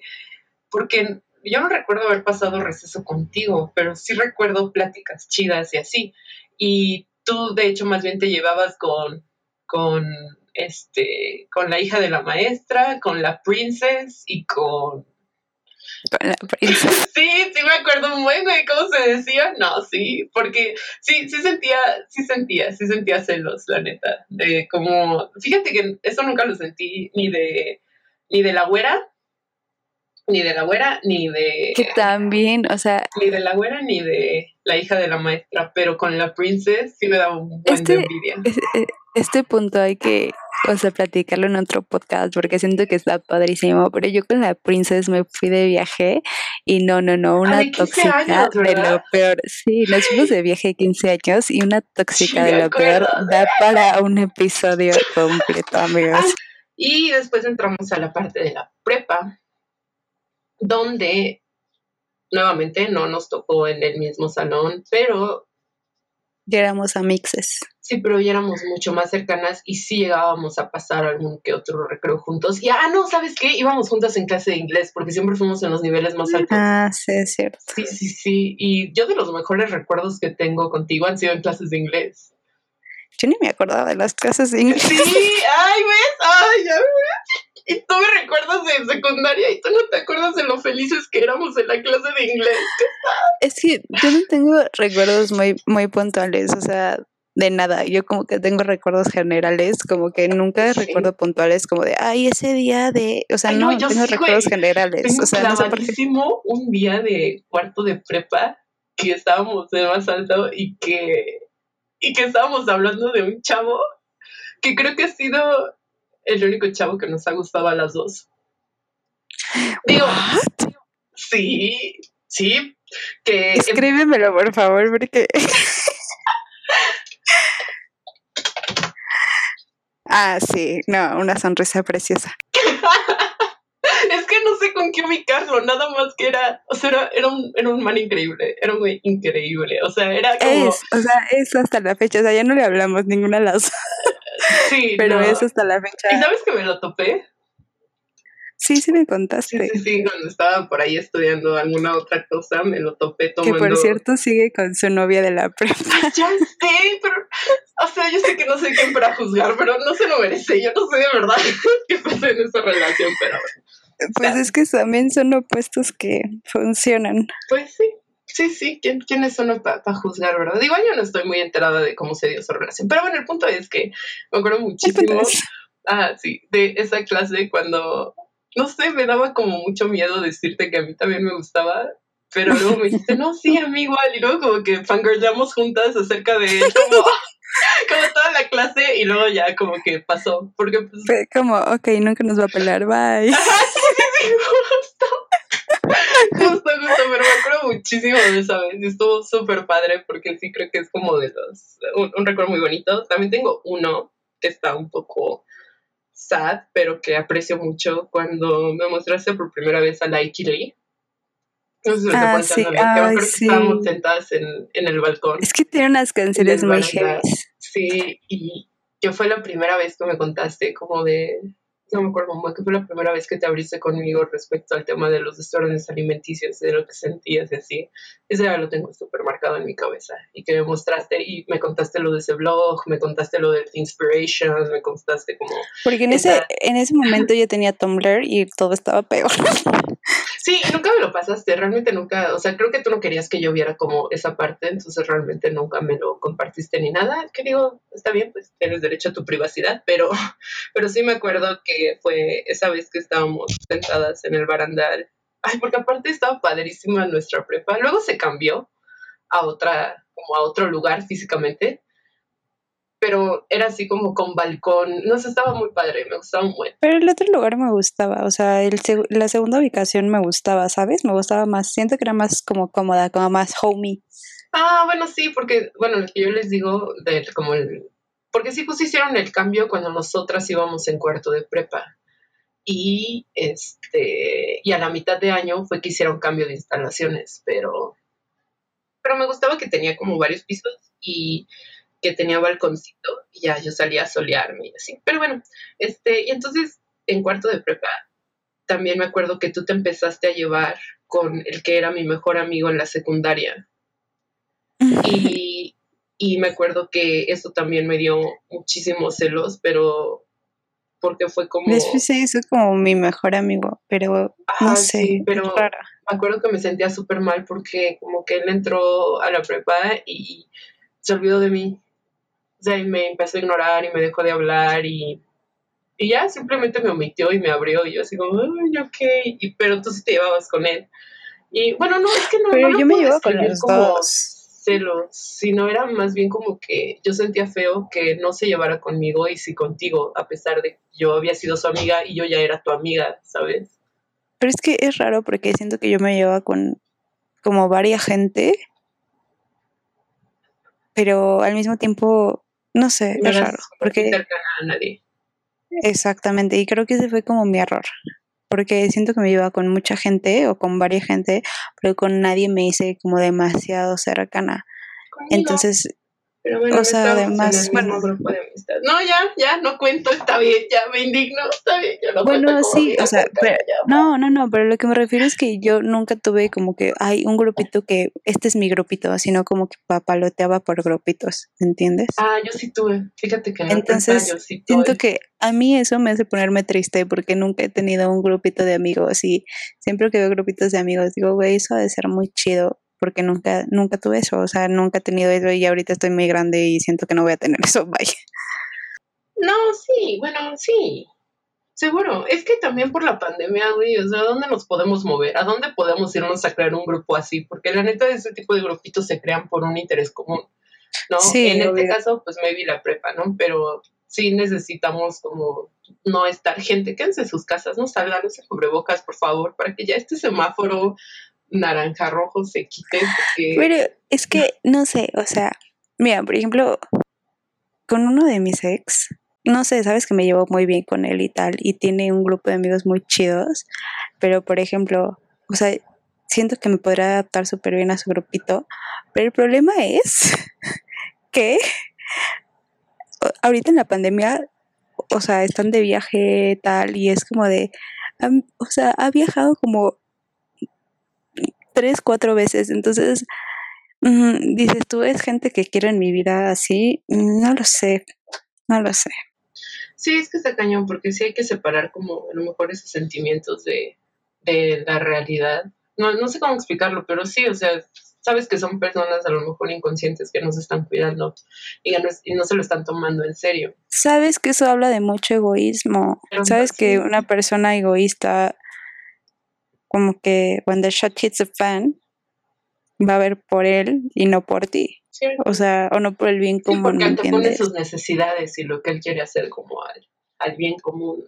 porque yo no recuerdo haber pasado receso contigo, pero sí recuerdo pláticas chidas y así. Y tú, de hecho, más bien te llevabas con, con, este, con la hija de la maestra, con la princess y con... Con la princess. Sí, sí me acuerdo muy bien cómo se decía. No, sí, porque sí, sí sentía, sí sentía, sí sentía celos, la neta. De como, fíjate que eso nunca lo sentí ni de, ni de la güera, ni de la güera, ni de... Que también, o sea... Ni de la güera, ni de la hija de la maestra, pero con la princess sí me da un buen de este, envidia. Este, punto hay que o sea, platicarlo en otro podcast porque siento que está padrísimo. Pero yo con la princesa me fui de viaje y no, no, no, una tóxica de lo peor. Sí, nos fuimos de viaje 15 años y una tóxica de lo peor da para un episodio completo, amigos. Ah, y después entramos a la parte de la prepa, donde nuevamente no nos tocó en el mismo salón, pero ya éramos amixes. Sí, pero ya éramos mucho más cercanas y sí llegábamos a pasar algún que otro recreo juntos. Y, ah, no, ¿sabes qué? Íbamos juntas en clase de inglés porque siempre fuimos en los niveles más altos. Ah, sí, es cierto. Sí, sí, sí. Y yo de los mejores recuerdos que tengo contigo han sido en clases de inglés. Yo ni me acordaba de las clases de inglés. Sí, ay, ¿ves? Ay, ya ves. Y tú me recuerdas de secundaria y tú no te acuerdas de lo felices que éramos en la clase de inglés. Es que yo no tengo recuerdos muy, muy puntuales, o sea, de nada. Yo como que tengo recuerdos generales, como que nunca recuerdo puntuales, como de, ay, ese día de, o sea, no, tengo recuerdos generales. Tengo o sea, no sé por qué. un día de cuarto de prepa que estábamos de más alto y que, y que estábamos hablando de un chavo que creo que ha sido el único chavo que nos ha gustado a las dos. Digo, sí, sí, que... Escríbemelo, por favor, porque... ah, sí, no, una sonrisa preciosa. es que no sé con qué ubicarlo, nada más que era, o sea, era, un, era un man increíble, era un güey increíble, o sea, era como... Es, o sea, es hasta la fecha, o sea, ya no le hablamos ninguna de las Sí, pero es hasta la fecha. ¿Y sabes que me lo topé? Sí, sí me contaste. Sí, sí, cuando estaba por ahí estudiando alguna otra cosa, me lo topé tomando. Que por cierto sigue con su novia de la prepa. Ya sé, pero, o sea, yo sé que no soy quien para juzgar, pero no se lo merece. Yo no sé de verdad qué pasa en esa relación, pero... Pues es que también son opuestos que funcionan. Pues sí, Sí, sí, ¿quién, quiénes son para juzgar, verdad? Digo, yo no estoy muy enterada de cómo se dio su relación, pero bueno, el punto es que me acuerdo muchísimo, ah, sí, de esa clase cuando, no sé, me daba como mucho miedo decirte que a mí también me gustaba, pero luego me dijiste, no, sí, a mí igual, y luego como que fangirlamos juntas acerca de como, como toda la clase, y luego ya como que pasó, porque pues... Fue como, ok, nunca nos va a pelar, bye. justo, pero me acuerdo muchísimo de esa vez. Y estuvo súper padre porque sí creo que es como de los. Un, recuerdo muy bonito. También tengo uno que está un poco sad, pero que aprecio mucho cuando me mostraste por primera vez a Laiki Lee. No sé si ah, sí. que estábamos sentadas en, en, el balcón. Es que tiene unas canciones muy heavy. Sí, y yo fue la primera vez que me contaste como de no me acuerdo muy que fue la primera vez que te abriste conmigo respecto al tema de los desórdenes alimenticios, de lo que sentías y así. Ese ya lo tengo súper marcado en mi cabeza. Y que me mostraste y me contaste lo de ese blog, me contaste lo del Inspiration, me contaste como... Porque en, ese, en ese momento yo tenía Tumblr y todo estaba peor. Sí, nunca me lo pasaste, realmente nunca, o sea, creo que tú no querías que yo viera como esa parte, entonces realmente nunca me lo compartiste ni nada, que digo, está bien, pues tienes derecho a tu privacidad, pero, pero sí me acuerdo que fue esa vez que estábamos sentadas en el barandal, ay, porque aparte estaba padrísima nuestra prepa, luego se cambió a otra, como a otro lugar físicamente, pero era así como con balcón, no sé, estaba muy padre, me gustaba mucho. Pero el otro lugar me gustaba, o sea, el la segunda ubicación me gustaba, ¿sabes? Me gustaba más, siento que era más como cómoda, como más homey. Ah, bueno, sí, porque, bueno, lo que yo les digo, de como el, porque sí pues hicieron el cambio cuando nosotras íbamos en cuarto de prepa. Y este, y a la mitad de año fue que hicieron cambio de instalaciones, pero, pero me gustaba que tenía como varios pisos y que tenía balconcito y ya yo salía a solearme y así. Pero bueno, este, y entonces en cuarto de prepa también me acuerdo que tú te empezaste a llevar con el que era mi mejor amigo en la secundaria. Y, y me acuerdo que eso también me dio muchísimos celos, pero porque fue como... Después se hizo como mi mejor amigo, pero no sé. pero me acuerdo que me sentía súper mal porque como que él entró a la prepa y se olvidó de mí. O sea, y me empezó a ignorar y me dejó de hablar y, y ya simplemente me omitió y me abrió y yo así como, ay, ok, y, pero tú sí te llevabas con él. Y bueno, no, es que no. Pero yo me llevo con los dos. celos, sino era más bien como que yo sentía feo que no se llevara conmigo y sí contigo, a pesar de que yo había sido su amiga y yo ya era tu amiga, ¿sabes? Pero es que es raro porque siento que yo me llevaba con como varias gente, pero al mismo tiempo, no sé, es raro. Porque a nadie. Exactamente, y creo que ese fue como mi error, porque siento que me llevaba con mucha gente o con varias gente, pero con nadie me hice como demasiado cercana. Entonces, pero bueno, o sea, además, bueno, grupo de amistad. No, ya, ya, no cuento, está bien, ya me indigno, está bien, yo no Bueno, sí, o sea, pero, no, no, no, pero lo que me refiero es que yo nunca tuve como que hay un grupito que este es mi grupito, sino como que papaloteaba por grupitos, ¿entiendes? Ah, yo sí tuve, fíjate que en Entonces, sí tuve. siento que a mí eso me hace ponerme triste porque nunca he tenido un grupito de amigos y siempre que veo grupitos de amigos digo, güey, eso ha de ser muy chido porque nunca, nunca tuve eso, o sea, nunca he tenido eso y ahorita estoy muy grande y siento que no voy a tener eso, vaya. No, sí, bueno, sí, seguro. Es que también por la pandemia, güey, o sea, ¿a dónde nos podemos mover? ¿A dónde podemos irnos a crear un grupo así? Porque la neta, ese tipo de grupitos se crean por un interés común, ¿no? Sí, en este caso, pues me vi la prepa, ¿no? Pero sí necesitamos como no estar gente, quédense en sus casas, no salgan, no se cubrebocas, por favor, para que ya este semáforo naranja rojo se quite. Pero es que, no sé, o sea, mira, por ejemplo, con uno de mis ex, no sé, sabes que me llevo muy bien con él y tal, y tiene un grupo de amigos muy chidos, pero por ejemplo, o sea, siento que me podría adaptar súper bien a su grupito, pero el problema es que ahorita en la pandemia, o sea, están de viaje tal, y es como de, o sea, ha viajado como tres, cuatro veces. Entonces, dices, tú es gente que quiero en mi vida así, no lo sé, no lo sé. Sí, es que está cañón, porque sí hay que separar como a lo mejor esos sentimientos de, de la realidad. No, no sé cómo explicarlo, pero sí, o sea, sabes que son personas a lo mejor inconscientes que no se están cuidando y, no, y no, se lo están tomando en serio. Sabes que eso habla de mucho egoísmo. sabes que una persona egoísta como que when the shot hits the fan, va a ver por él y no por ti. O sea, o no por el bien común. Sí, porque pone sus necesidades y lo que él quiere hacer como al, al bien común,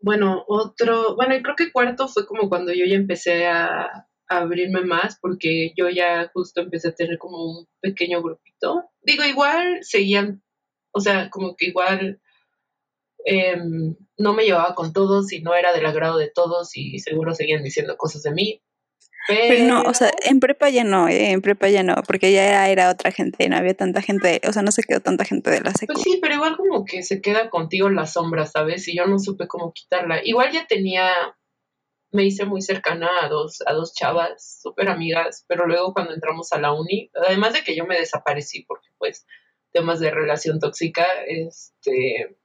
Bueno, otro, bueno, y creo que cuarto fue como cuando yo ya empecé a, a, abrirme más, porque yo ya justo empecé a tener como un pequeño grupito. Digo, igual seguían, o sea, como que igual Em, no me llevaba con todos y no era del agrado de todos y seguro seguían diciendo cosas de mí. Pero, no, o sea, en prepa ya no, eh, en prepa ya no, porque ya era, otra gente, no había tanta gente, o sea, no se quedó tanta gente de la secu. Pues sí, pero igual como que se queda contigo la sombra, ¿sabes? Y yo no supe cómo quitarla. Igual ya tenía, me hice muy cercana a dos, a dos chavas, súper amigas, pero luego cuando entramos a la uni, además de que yo me desaparecí porque pues temas de relación tóxica, este,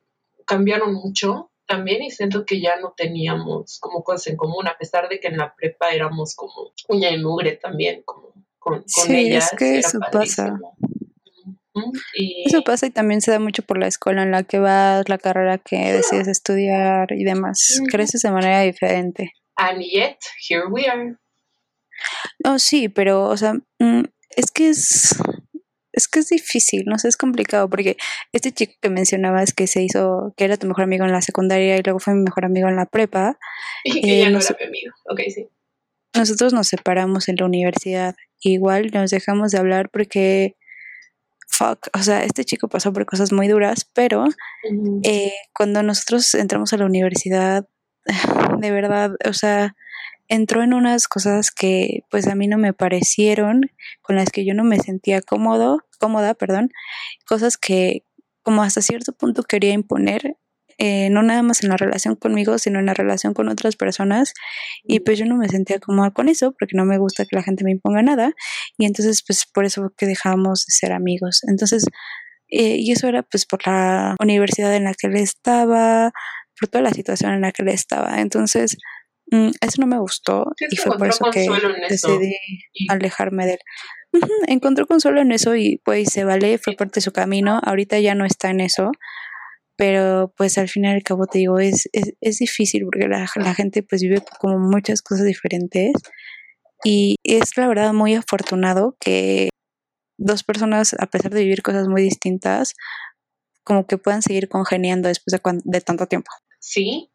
cambiaron mucho también y siento que ya no teníamos como cosas en común, a pesar de que en la prepa éramos como uña y mugre también, como con, con sí, Es que eso pasa. Eso pasa y también se da mucho por la escuela en la que vas, la carrera que decides estudiar y demás. Creces de manera diferente. And yet, here we are. No, sí, pero, o sea, mm, es que es, es que es difícil, no sé, es complicado porque este chico que mencionabas que se hizo, que era tu mejor amigo en la secundaria y luego fue mi mejor amigo en la prepa. Y que ya no era mi amigo, ok, sí. Nosotros nos separamos en la universidad, igual nos dejamos de hablar porque, fuck, o sea, este chico pasó por cosas muy duras, pero eh, cuando nosotros entramos a la universidad, de verdad, o sea, entró en unas cosas que pues a mí no me parecieron, con las que yo no me sentía cómodo, cómoda, perdón, cosas que como hasta cierto punto quería imponer, eh, no nada más en la relación conmigo, sino en la relación con otras personas, y pues yo no me sentía cómoda con eso, porque no me gusta que la gente me imponga nada, y entonces pues por eso que dejamos de ser amigos. Entonces, eh, y eso era pues por la universidad en la que él estaba, por toda la situación en la que él estaba. Entonces, Mm, eso no me gustó y fue por eso que decidí alejarme de él. encontró consuelo en eso y pues se vale, fue parte de su camino, ahorita ya no está en eso, pero pues al final y al cabo te digo, es, es, es difícil porque la, la, gente pues vive como muchas cosas diferentes y es la verdad muy afortunado que dos personas, a pesar de vivir cosas muy distintas, como que puedan seguir congeniando después de, de tanto tiempo. Sí,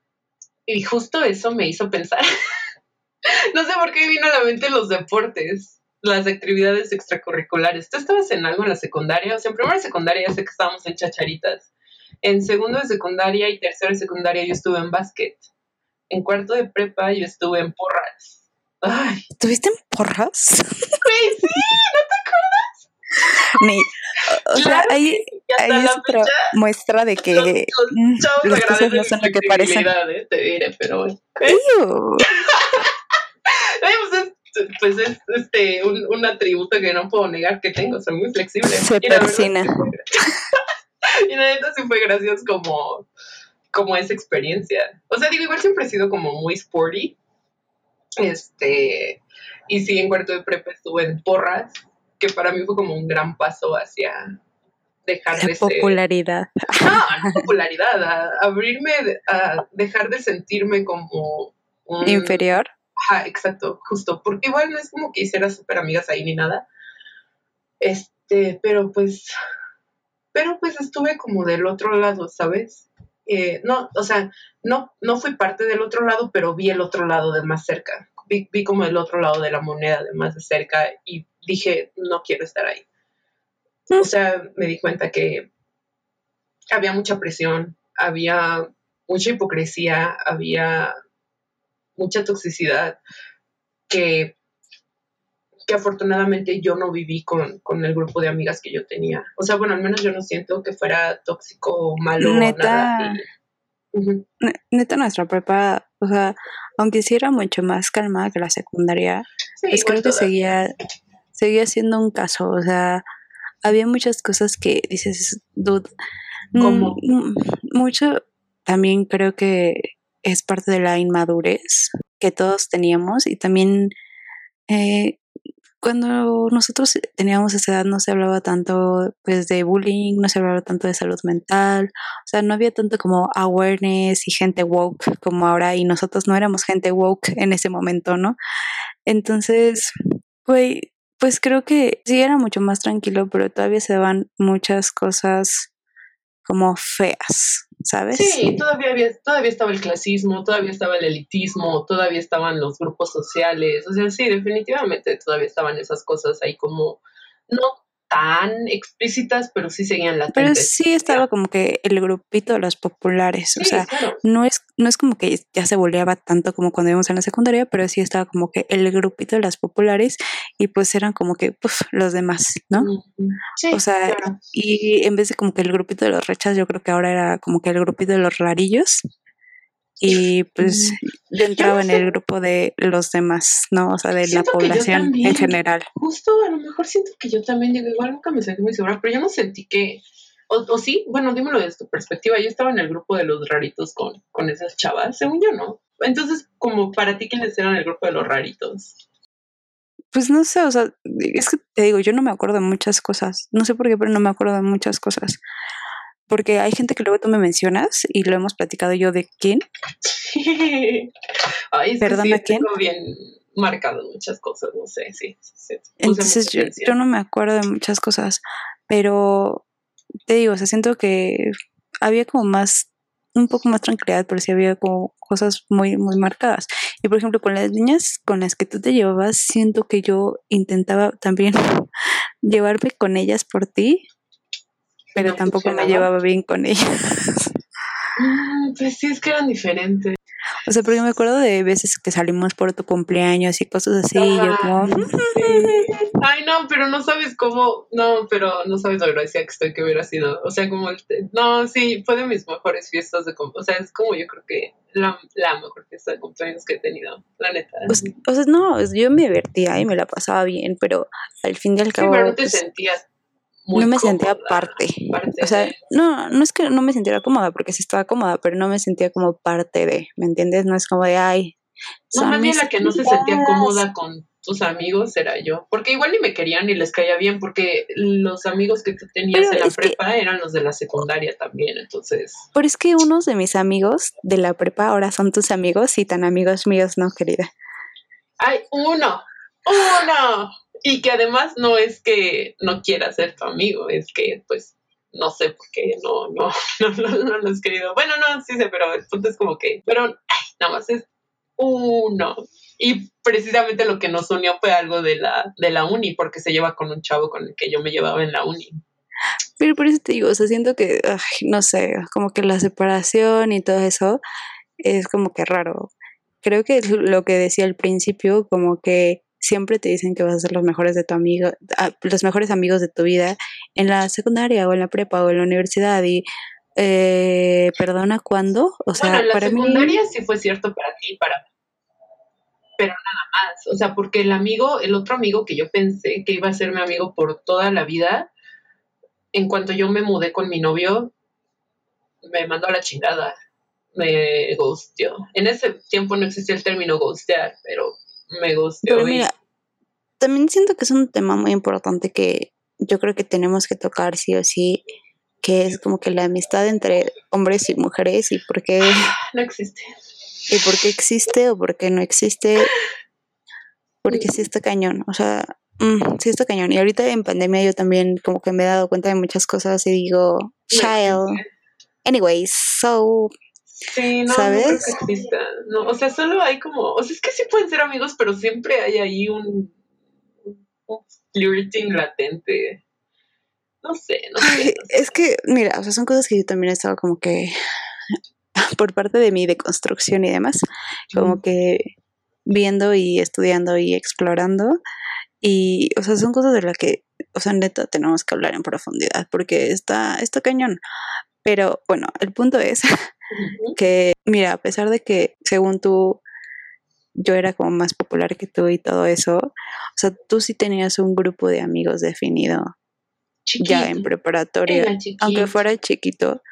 y justo eso me hizo pensar. no sé por qué vino a la mente los deportes, las actividades extracurriculares. ¿Tú estabas en algo en la secundaria? O sea, en primera secundaria ya sé que estábamos en chacharitas. En segundo de secundaria y tercero de secundaria yo estuve en básquet. En cuarto de prepa yo estuve en porras. Ay. ¿Estuviste en porras? sí. Ni, o sea, ahí, ahí es otra muestra de que los, los las cosas no son lo que parecen. ¿eh? Te diré, pero... ¿eh? pues es este un, un, atributo que no puedo negar que tengo, soy muy flexible. Se persina. y la neta sí fue gracioso como, como esa experiencia. O sea, digo, igual siempre he sido como muy sporty. Este, y sí, en cuarto de prepa estuve en porras, que para mí fue como un gran paso hacia dejar de popularidad. ser... No, popularidad, a abrirme, a dejar de sentirme como un... inferior. Ajá, exacto, justo, porque igual no es como que hiciera súper amigas ahí ni nada. Este, pero pues pero pues estuve como del otro lado, ¿sabes? Eh, no, o sea, no, no fui parte del otro lado, pero vi el otro lado de más cerca. Vi, vi, como el otro lado de la moneda de más de cerca y dije, no quiero estar ahí. O sea, me di cuenta que había mucha presión, había mucha hipocresía, había mucha toxicidad que que afortunadamente yo no viví con, el grupo de amigas que yo tenía. O sea, bueno, al menos yo no siento que fuera tóxico o malo. Neta, neta nuestra prepa, o sea, aunque sí era mucho más calmada que la secundaria, es creo que seguía, seguía siendo un caso, o sea, había muchas cosas que dices, dude, como mucho también creo que es parte de la inmadurez que todos teníamos y también eh, cuando nosotros teníamos esa edad no se hablaba tanto pues de bullying, no se hablaba tanto de salud mental, o sea, no había tanto como awareness y gente woke como ahora y nosotros no éramos gente woke en ese momento, ¿no? Entonces, pues, pues creo que sí era mucho más tranquilo, pero todavía se daban muchas cosas como feas, ¿sabes? Sí, todavía, había, todavía estaba el clasismo, todavía estaba el elitismo, todavía estaban los grupos sociales, o sea, sí, definitivamente todavía estaban esas cosas ahí como, no tan explícitas, pero sí seguían latentes. Pero sí estaba como que el grupito de los populares, o sea, no es no es como que ya se boleaba tanto como cuando íbamos en la secundaria, pero sí estaba como que el grupito de las populares y pues eran como que los demás, ¿no? o sea, y en vez de como que el grupito de los rechas, yo creo que ahora era como que el grupito de los rarillos y pues yo entraba en el grupo de los demás, ¿no? O sea, de la población en general. Justo, a lo mejor siento que yo también digo, igual nunca me sentí muy segura, pero yo no sentí que, o, sí, bueno, dímelo desde tu perspectiva, yo estaba en el grupo de los raritos con, con esas chavas, según yo, ¿no? Entonces, como para ti, ¿quiénes eran el grupo de los raritos? Pues no sé, o sea, es que te digo, yo no me acuerdo de muchas cosas, no sé por qué, pero no me acuerdo de muchas cosas. Porque hay gente que luego tú me mencionas y lo hemos platicado yo de quién. Ay, Perdona, quién. bien marcado muchas cosas, no sé, sí. Entonces yo, yo, no me acuerdo de muchas cosas, pero te digo, o sea, siento que había como más, un poco más tranquilidad, pero sí había como cosas muy, muy marcadas. Y por ejemplo, con las niñas con las que tú te llevabas, siento que yo intentaba también llevarme con ellas por ti, pero tampoco me llevaba bien con ellas. Mm, pues sí, es que eran diferentes. O sea, porque me acuerdo de veces que salimos por tu cumpleaños y cosas así, y yo como... Ay, no, pero no sabes cómo, no, pero no sabes lo agradecida que estoy que hubiera sido, o sea, como, no, sí, fue de mis mejores fiestas de cumpleaños, o sea, es como yo creo que la, la mejor fiesta de cumpleaños que he tenido, la neta. o sea, no, yo me divertía y me la pasaba bien, pero al fin y al cabo... Sí, pero no te pues sentías no me sentía parte. o sea, no, no es que no me sintiera cómoda, porque sí estaba cómoda, pero no me sentía como parte de, ¿me entiendes? No es como de, ay. No, más bien la que no se sentía cómoda con tus amigos era yo, porque igual ni me querían ni les caía bien, porque los amigos que tú tenías en la prepa eran los de la secundaria también, entonces. Pero es que unos de mis amigos de la prepa ahora son tus amigos y tan amigos míos, ¿no, querida? Ay, uno, uno. Y que además no es que no quiera ser tu amigo, es que pues no sé por qué no, no, no, no, lo has querido. Bueno, no, sí sé, pero entonces como que, pero ay, nada más es uno. Y precisamente lo que nos unió fue algo de la, de la uni, porque se lleva con un chavo con el que yo me llevaba en la uni. Pero por eso te digo, o sea, siento que, no sé, como que la separación y todo eso es como que raro. Creo que es lo que decía al principio, como que siempre te dicen que vas a ser los mejores de tu amigo, ah, los mejores amigos de tu vida en la secundaria o en la prepa o en la universidad y eh, perdona cuándo, o sea, bueno, en la secundaria sí fue cierto para ti, para pero nada más, o sea, porque el amigo, el otro amigo que yo pensé que iba a ser mi amigo por toda la vida, en cuanto yo me mudé con mi novio, me mandó a la chingada, me ghosteó. En ese tiempo no existía el término ghostear, pero me gustó. Pero mira, también siento que es un tema muy importante que yo creo que tenemos que tocar sí o sí, que es como que la amistad entre hombres y mujeres y por qué... No existe. Y por qué existe o por qué no existe. Porque sí está cañón, o sea, mm, sí está cañón. Y ahorita en pandemia yo también como que me he dado cuenta de muchas cosas y digo, child. Anyways, so Sí, no, ¿sabes? No creo que No, o sea, solo hay como, o sea, es que sí pueden ser amigos, pero siempre hay ahí un, un flirting latente. No sé, no sé, Es que, mira, o sea, son cosas que yo también he estado como que, por parte de mi deconstrucción y demás, como que viendo y estudiando y explorando. Y, o sea, son cosas de las que, o sea, neta, tenemos que hablar en profundidad, porque está, está cañón. Pero bueno, el punto es que, mira, a pesar de que según tú yo era como más popular que tú y todo eso, o sea, tú sí tenías un grupo de amigos definido ya en preparatoria, aunque fuera chiquito,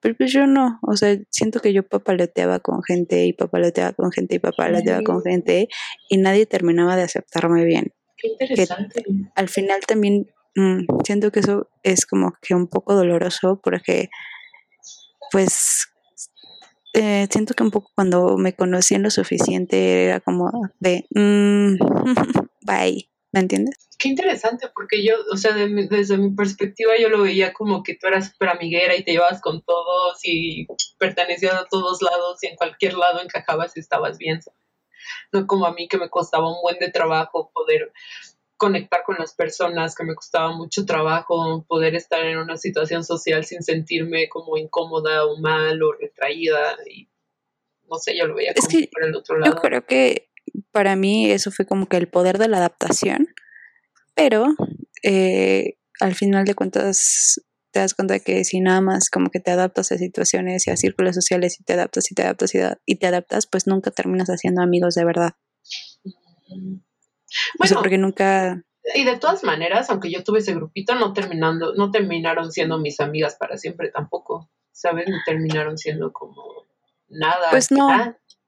pero pues yo no, o sea, siento que yo papaloteaba con gente y papaloteaba con gente y papaloteaba con gente y nadie terminaba de aceptarme bien. Qué interesante. al final también mm, siento que eso es como que un poco doloroso porque pues eh, siento que un poco cuando me conocí en lo suficiente era como de, mm, bye, ¿me entiendes? Qué interesante, porque yo, o sea, desde mi perspectiva yo lo veía como que tú eras súper amiguera y te llevabas con todos y pertenecías a todos lados y en cualquier lado encajabas y estabas bien. No como a mí que me costaba un buen de trabajo poder conectar con las personas, que me costaba mucho trabajo poder estar en una situación social sin sentirme como incómoda o mal o retraída y no sé, yo lo veía como por el otro lado. Yo creo que para mí eso fue como que el poder de la adaptación, pero eh, al final de cuentas te das cuenta que si nada más como que te adaptas a situaciones y a círculos sociales y te adaptas y te adaptas y, y te adaptas, pues nunca terminas haciendo amigos de verdad. Mm. Bueno, porque nunca... Y de todas maneras, aunque yo tuve ese grupito, no terminando, no terminaron siendo mis amigas para siempre tampoco, ¿sabes? No terminaron siendo como nada. Pues no.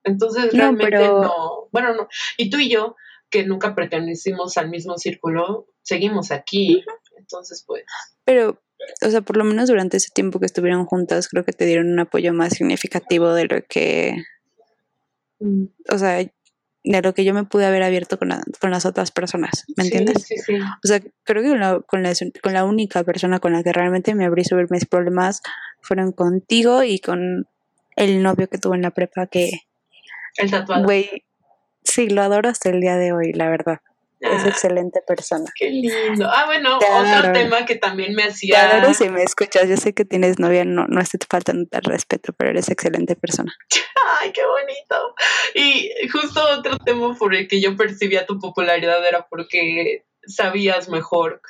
Entonces realmente no, bueno, no. Y tú y yo, que nunca pertenecimos al mismo círculo, seguimos aquí. Entonces, pues. Pero, o sea, por lo menos durante ese tiempo que estuvieron juntas, creo que te dieron un apoyo más significativo de lo que. Mm. O sea, de lo que yo me pude haber abierto con, con las otras personas, ¿me entiendes? Sí, sí, O sea, creo que con, la, con, la, única persona con la que realmente me abrí sobre mis problemas fueron contigo y con el novio que tuve en la prepa que... El tatuado. Güey, sí, lo adoro hasta el día de hoy, la verdad. Es ah, excelente persona. Qué lindo. Ah, bueno, otro tema que también me hacía. Adoro si me escuchas. Yo sé que tienes novia, no, no estoy faltando tal respeto, pero eres excelente persona. Ay, qué bonito. Y justo otro tema por el que yo percibía tu popularidad era porque sabías mejor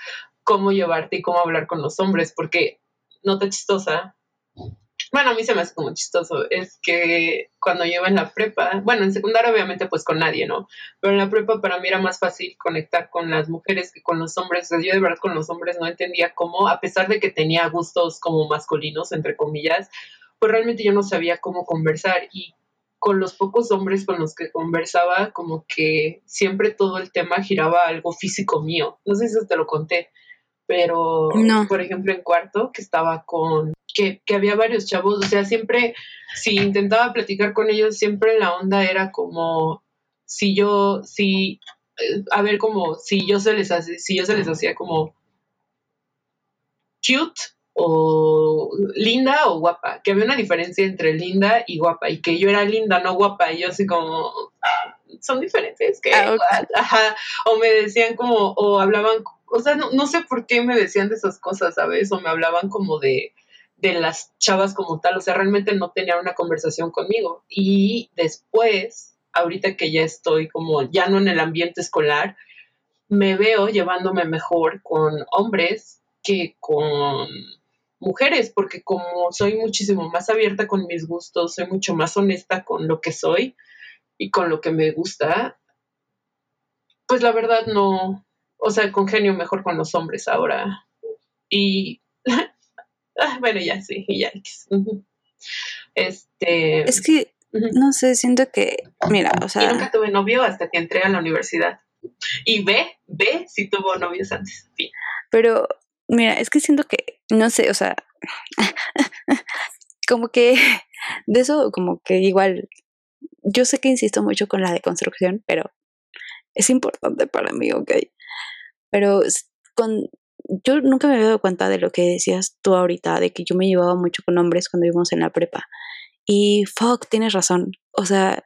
cómo llevarte y cómo hablar con los hombres, porque no te chistosa, bueno, a mí se me hace como chistoso, es que cuando yo en la prepa, bueno, en secundaria obviamente pues con nadie, ¿no? Pero en la prepa para mí era más fácil conectar con las mujeres que con los hombres. O sea, yo de verdad con los hombres no entendía cómo, a pesar de que tenía gustos como masculinos, entre comillas, pues realmente yo no sabía cómo conversar y con los pocos hombres con los que conversaba, como que siempre todo el tema giraba algo físico mío. No sé si te lo conté, pero por ejemplo en cuarto, que estaba con que, había varios chavos, o sea, siempre, si intentaba platicar con ellos, siempre la onda era como, si yo, si eh, a ver como si yo se les hace, si yo se les hacía como cute o linda o guapa, que había una diferencia entre linda y guapa y que yo era linda, no guapa, y yo así como son diferentes, que Ah, ajá, o me decían como o hablaban, o sea, no, no sé por qué me decían de esas cosas, ¿sabes? O me hablaban como de de las chavas como tal, o sea, realmente no tenían una conversación conmigo. Y después, ahorita que ya estoy como ya no en el ambiente escolar, me veo llevándome mejor con hombres que con mujeres, porque como soy muchísimo más abierta con mis gustos, soy mucho más honesta con lo que soy y con lo que me gusta, pues la verdad no, o sea, congenio mejor con los hombres ahora. Y ah, bueno, ya sí, y ya. Este. Es que, no sé, siento que, mira, o sea, nunca tuve novio hasta que entré a la universidad. Y ve, ve si tuvo novios antes. Sí. pero, mira, es que siento que, no sé, o sea, como que de eso, como que igual, yo sé que insisto mucho con la deconstrucción, pero es importante para mí, ok. Pero con, yo nunca me había dado cuenta de lo que decías tú ahorita, de que yo me llevaba mucho con hombres cuando íbamos en la prepa. Y fuck, tienes razón. O sea,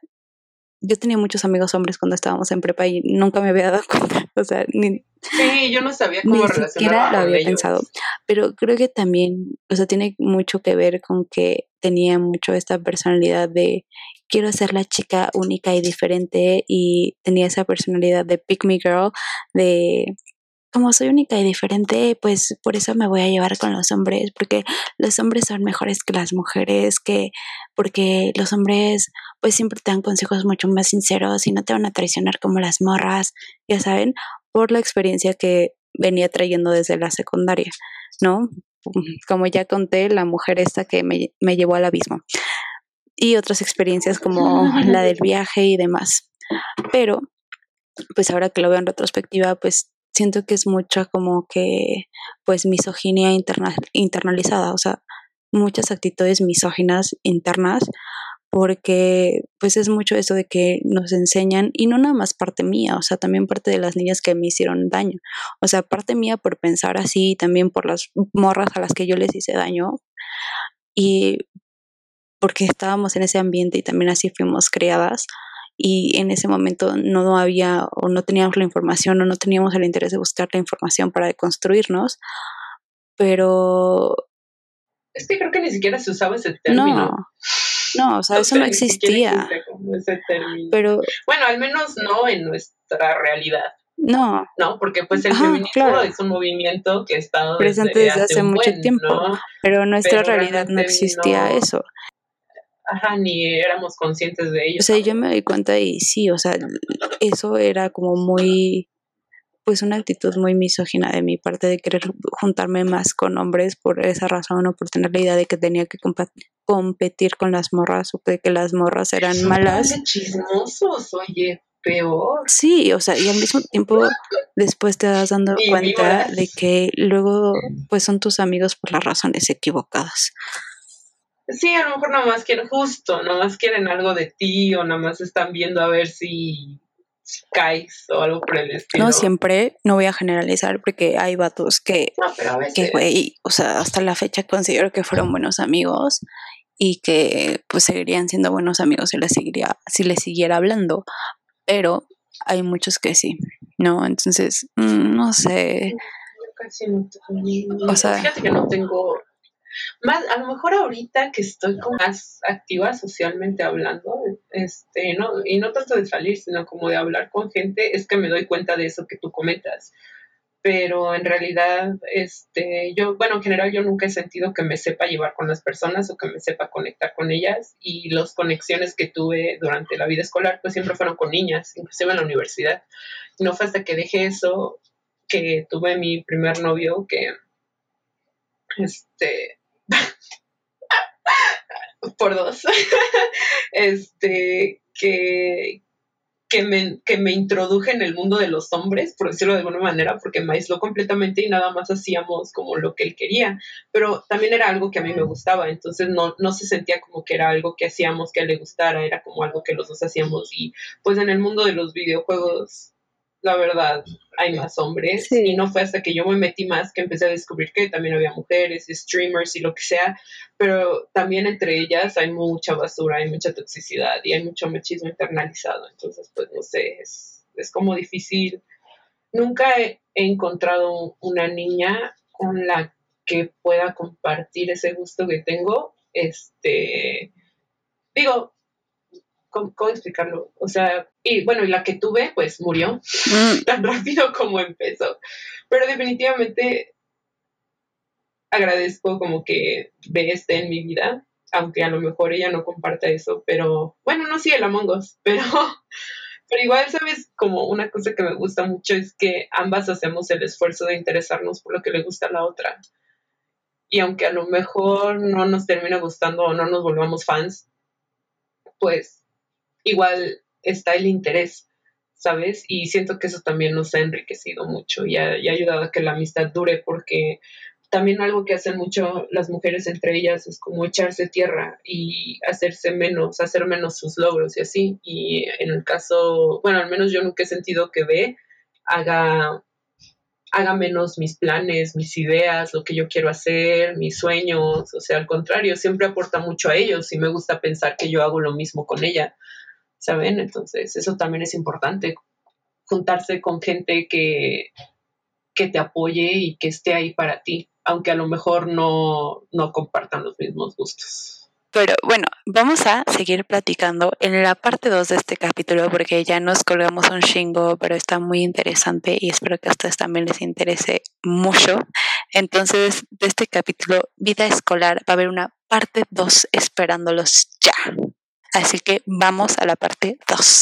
yo tenía muchos amigos hombres cuando estábamos en prepa y nunca me había dado cuenta. O sea, ni, Sí, yo no sabía ni cómo siquiera relacionarme lo había ellos. pensado. Pero creo que también, o sea, tiene mucho que ver con que tenía mucho esta personalidad de quiero ser la chica única y diferente y tenía esa personalidad de pick me girl, de como soy única y diferente, pues por eso me voy a llevar con los hombres, porque los hombres son mejores que las mujeres, que porque los hombres pues siempre te dan consejos mucho más sinceros y no te van a traicionar como las morras, ya saben, por la experiencia que venía trayendo desde la secundaria, ¿no? Como ya conté, la mujer esta que me, me llevó al abismo. Y otras experiencias como la del viaje y demás. Pero, pues ahora que lo veo en retrospectiva, pues siento que es mucha como que, pues, misoginia interna internalizada, o sea, muchas actitudes misóginas internas porque pues es mucho eso de que nos enseñan y no nada más parte mía, o sea, también parte de las niñas que me hicieron daño, o sea, parte mía por pensar así y también por las morras a las que yo les hice daño y porque estábamos en ese ambiente y también así fuimos criadas y en ese momento no había o no teníamos la información o no teníamos el interés de buscar la información para deconstruirnos, pero Es que creo que ni siquiera se usaba ese término. no, no, o sea, eso no ni siquiera existía, ese pero Bueno, al menos no en nuestra realidad, no, ¿no? Porque pues el Ajá, feminismo claro. es un movimiento que ha estado Presente desde, desde hace mucho buen, tiempo. ¿no? pero en nuestra Pero realidad no existía no- eso. Ajá, ni éramos conscientes de ello. O sea, yo me doy cuenta y sí, o sea, eso era como muy, pues una actitud muy misógina de mi parte de querer juntarme más con hombres por esa razón o por tener la idea de que tenía que competir con las morras o de que las morras eran malas. Qué chismosos, oye, peor. Sí, o sea, y al mismo tiempo después te das dando Y cuenta de que luego pues son tus amigos por las razones equivocadas. Sí, a lo mejor nada más quieren, justo, nada más quieren algo de ti o nada más están viendo a ver si caes o algo por el estilo. No siempre, no voy a generalizar porque hay vatos que No, pero a veces. que güey, o sea, hasta la fecha considero que fueron buenos amigos y que pues seguirían siendo buenos amigos si les seguiría, si les siguiera hablando, pero hay muchos que sí, ¿no? Entonces, mm, no sé, Yo casi no tengo- O sea- fíjate que no tengo más, a lo mejor ahorita que estoy como más activa socialmente hablando, este, no, y no tanto de salir, sino como de hablar con gente, es que me doy cuenta de eso que tú comentas. Pero en realidad, este, yo, bueno, en general yo nunca he sentido que me sepa llevar con las personas o que me sepa conectar con ellas y las conexiones que tuve durante la vida escolar pues siempre fueron con niñas, inclusive en la universidad. No fue hasta que dejé eso que tuve mi primer novio que, este, por dos, este, que, que, me, que me introduje en el mundo de los hombres, por decirlo de alguna manera, porque me aisló completamente y nada más hacíamos como lo que él quería, pero también era algo que a mí me gustaba, entonces no, no se sentía como que era algo que hacíamos que a él le gustara, era como algo que los dos hacíamos. Y pues en el mundo de los videojuegos la verdad, hay más hombres. Y no fue hasta que yo me metí más que empecé a descubrir que también había mujeres, streamers y lo que sea. Pero también entre ellas hay mucha basura, hay mucha toxicidad y hay mucho machismo internalizado. Entonces, pues no sé, es, es como difícil. Nunca he, encontrado una niña con la que pueda compartir ese gusto que tengo. Este, digo, ¿cómo, explicarlo? O sea, y bueno, y la que tuve, pues murió mm. tan rápido como empezó. Pero definitivamente agradezco como que ve este en mi vida, aunque a lo mejor ella no comparta eso, pero bueno, no sí el Among Us, pero, pero igual, ¿sabes? Como una cosa que me gusta mucho es que ambas hacemos el esfuerzo de interesarnos por lo que le gusta a la otra. Y aunque a lo mejor no nos termine gustando o no nos volvamos fans, pues igual está el interés, ¿sabes? Y siento que eso también nos ha enriquecido mucho y ha, ayudado a que la amistad dure porque también algo que hacen mucho las mujeres entre ellas es como echarse tierra y hacerse menos, hacer menos sus logros y así. Y en el caso, bueno, al menos yo nunca he sentido que ve haga, haga menos mis planes, mis ideas, lo que yo quiero hacer, mis sueños. O sea, al contrario, siempre aporta mucho a ellos y me gusta pensar que yo hago lo mismo con ella. ¿Saben? Entonces, eso también es importante, juntarse con gente que, que te apoye y que esté ahí para ti, aunque a lo mejor no, no compartan los mismos gustos. Pero bueno, vamos a seguir platicando en la parte 2 de este capítulo porque ya nos colgamos un chingo, pero está muy interesante y espero que a ustedes también les interese mucho. Entonces, de este capítulo, vida escolar, va a haber una parte 2 esperándolos ya. Así que vamos a la parte 2.